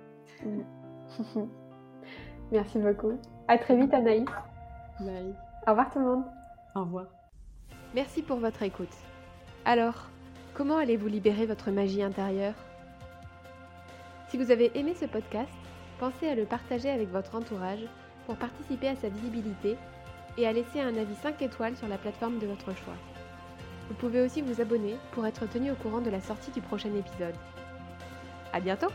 Merci beaucoup. À très vite Anaïs. Bye. Au revoir tout le monde. Au revoir. Merci pour votre écoute. Alors, comment allez-vous libérer votre magie intérieure? Si vous avez aimé ce podcast, pensez à le partager avec votre entourage pour participer à sa visibilité et à laisser un avis 5 étoiles sur la plateforme de votre choix. Vous pouvez aussi vous abonner pour être tenu au courant de la sortie du prochain épisode. À bientôt!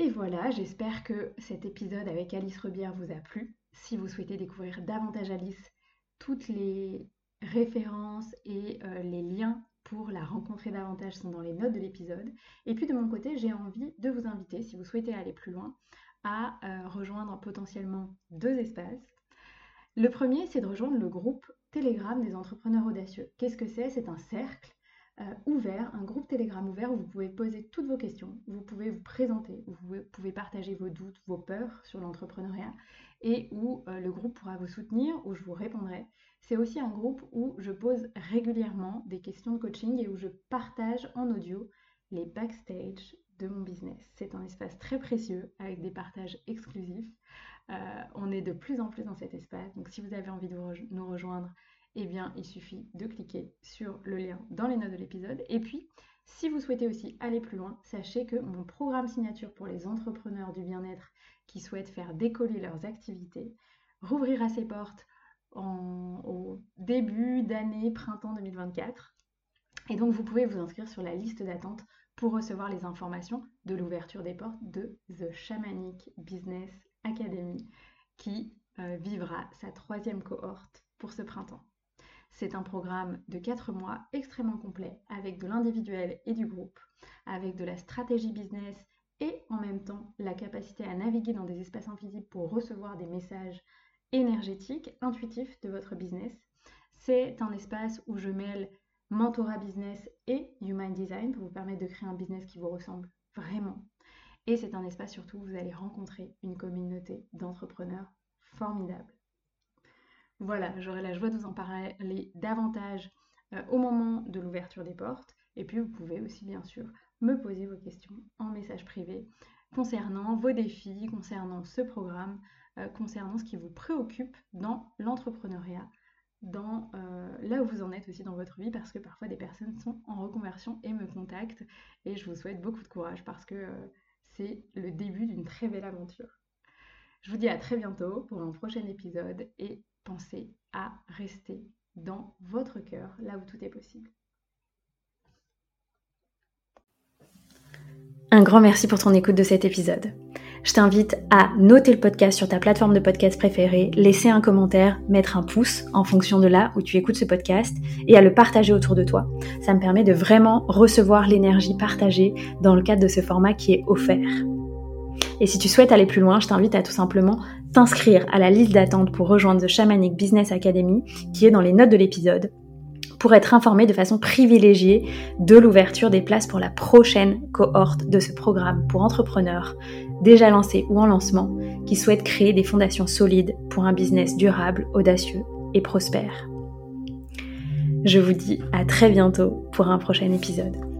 Et voilà, j'espère que cet épisode avec Alice Rebière vous a plu. Si vous souhaitez découvrir davantage Alice, toutes les références et euh, les liens pour la rencontrer davantage sont dans les notes de l'épisode. Et puis de mon côté, j'ai envie de vous inviter, si vous souhaitez aller plus loin, à euh, rejoindre potentiellement deux espaces. Le premier, c'est de rejoindre le groupe Telegram des entrepreneurs audacieux. Qu'est-ce que c'est? C'est un cercle euh, ouvert, un groupe Telegram ouvert où vous pouvez poser toutes vos questions, vous pouvez vous présenter, vous pouvez partager vos doutes, vos peurs sur l'entrepreneuriat et où euh, le groupe pourra vous soutenir, où je vous répondrai. C'est aussi un groupe où je pose régulièrement des questions de coaching et où je partage en audio les backstage de mon business. C'est un espace très précieux avec des partages exclusifs. Euh, on est de plus en plus dans cet espace. Donc si vous avez envie de nous rejoindre, eh bien il suffit de cliquer sur le lien dans les notes de l'épisode. Et puis, si vous souhaitez aussi aller plus loin, sachez que mon programme signature pour les entrepreneurs du bien-être qui souhaitent faire décoller leurs activités rouvrira ses portes au début d'année printemps 2024. Et donc vous pouvez vous inscrire sur la liste d'attente pour recevoir les informations de l'ouverture des portes de The Shamanic Business Academy qui euh, vivra sa troisième cohorte pour ce printemps. C'est un programme de 4 mois extrêmement complet avec de l'individuel et du groupe, avec de la stratégie business et en même temps la capacité à naviguer dans des espaces invisibles pour recevoir des messages énergétiques, intuitifs de votre business. C'est un espace où je mêle mentorat business et human design pour vous permettre de créer un business qui vous ressemble vraiment. Et c'est un espace surtout où vous allez rencontrer une communauté d'entrepreneurs formidables. Voilà, j'aurai la joie de vous en parler davantage euh, au moment de l'ouverture des portes. Et puis vous pouvez aussi bien sûr me poser vos questions en message privé concernant vos défis, concernant ce programme, euh, concernant ce qui vous préoccupe dans l'entrepreneuriat, dans euh, là où vous en êtes aussi dans votre vie, parce que parfois des personnes sont en reconversion et me contactent, et je vous souhaite beaucoup de courage parce que c'est le début d'une très belle aventure. Je vous dis à très bientôt pour un prochain épisode et pensez à rester dans votre cœur, là où tout est possible. Un grand merci pour ton écoute de cet épisode. Je t'invite à noter le podcast sur ta plateforme de podcast préférée, laisser un commentaire, mettre un pouce en fonction de là où tu écoutes ce podcast et à le partager autour de toi. Ça me permet de vraiment recevoir l'énergie partagée dans le cadre de ce format qui est offert. Et si tu souhaites aller plus loin, je t'invite à tout simplement t'inscrire à la liste d'attente pour rejoindre The Shamanic Business Academy qui est dans les notes de l'épisode pour être informé de façon privilégiée de l'ouverture des places pour la prochaine cohorte de ce programme pour entrepreneurs déjà lancés ou en lancement qui souhaitent créer des fondations solides pour un business durable, audacieux et prospère. Je vous dis à très bientôt pour un prochain épisode.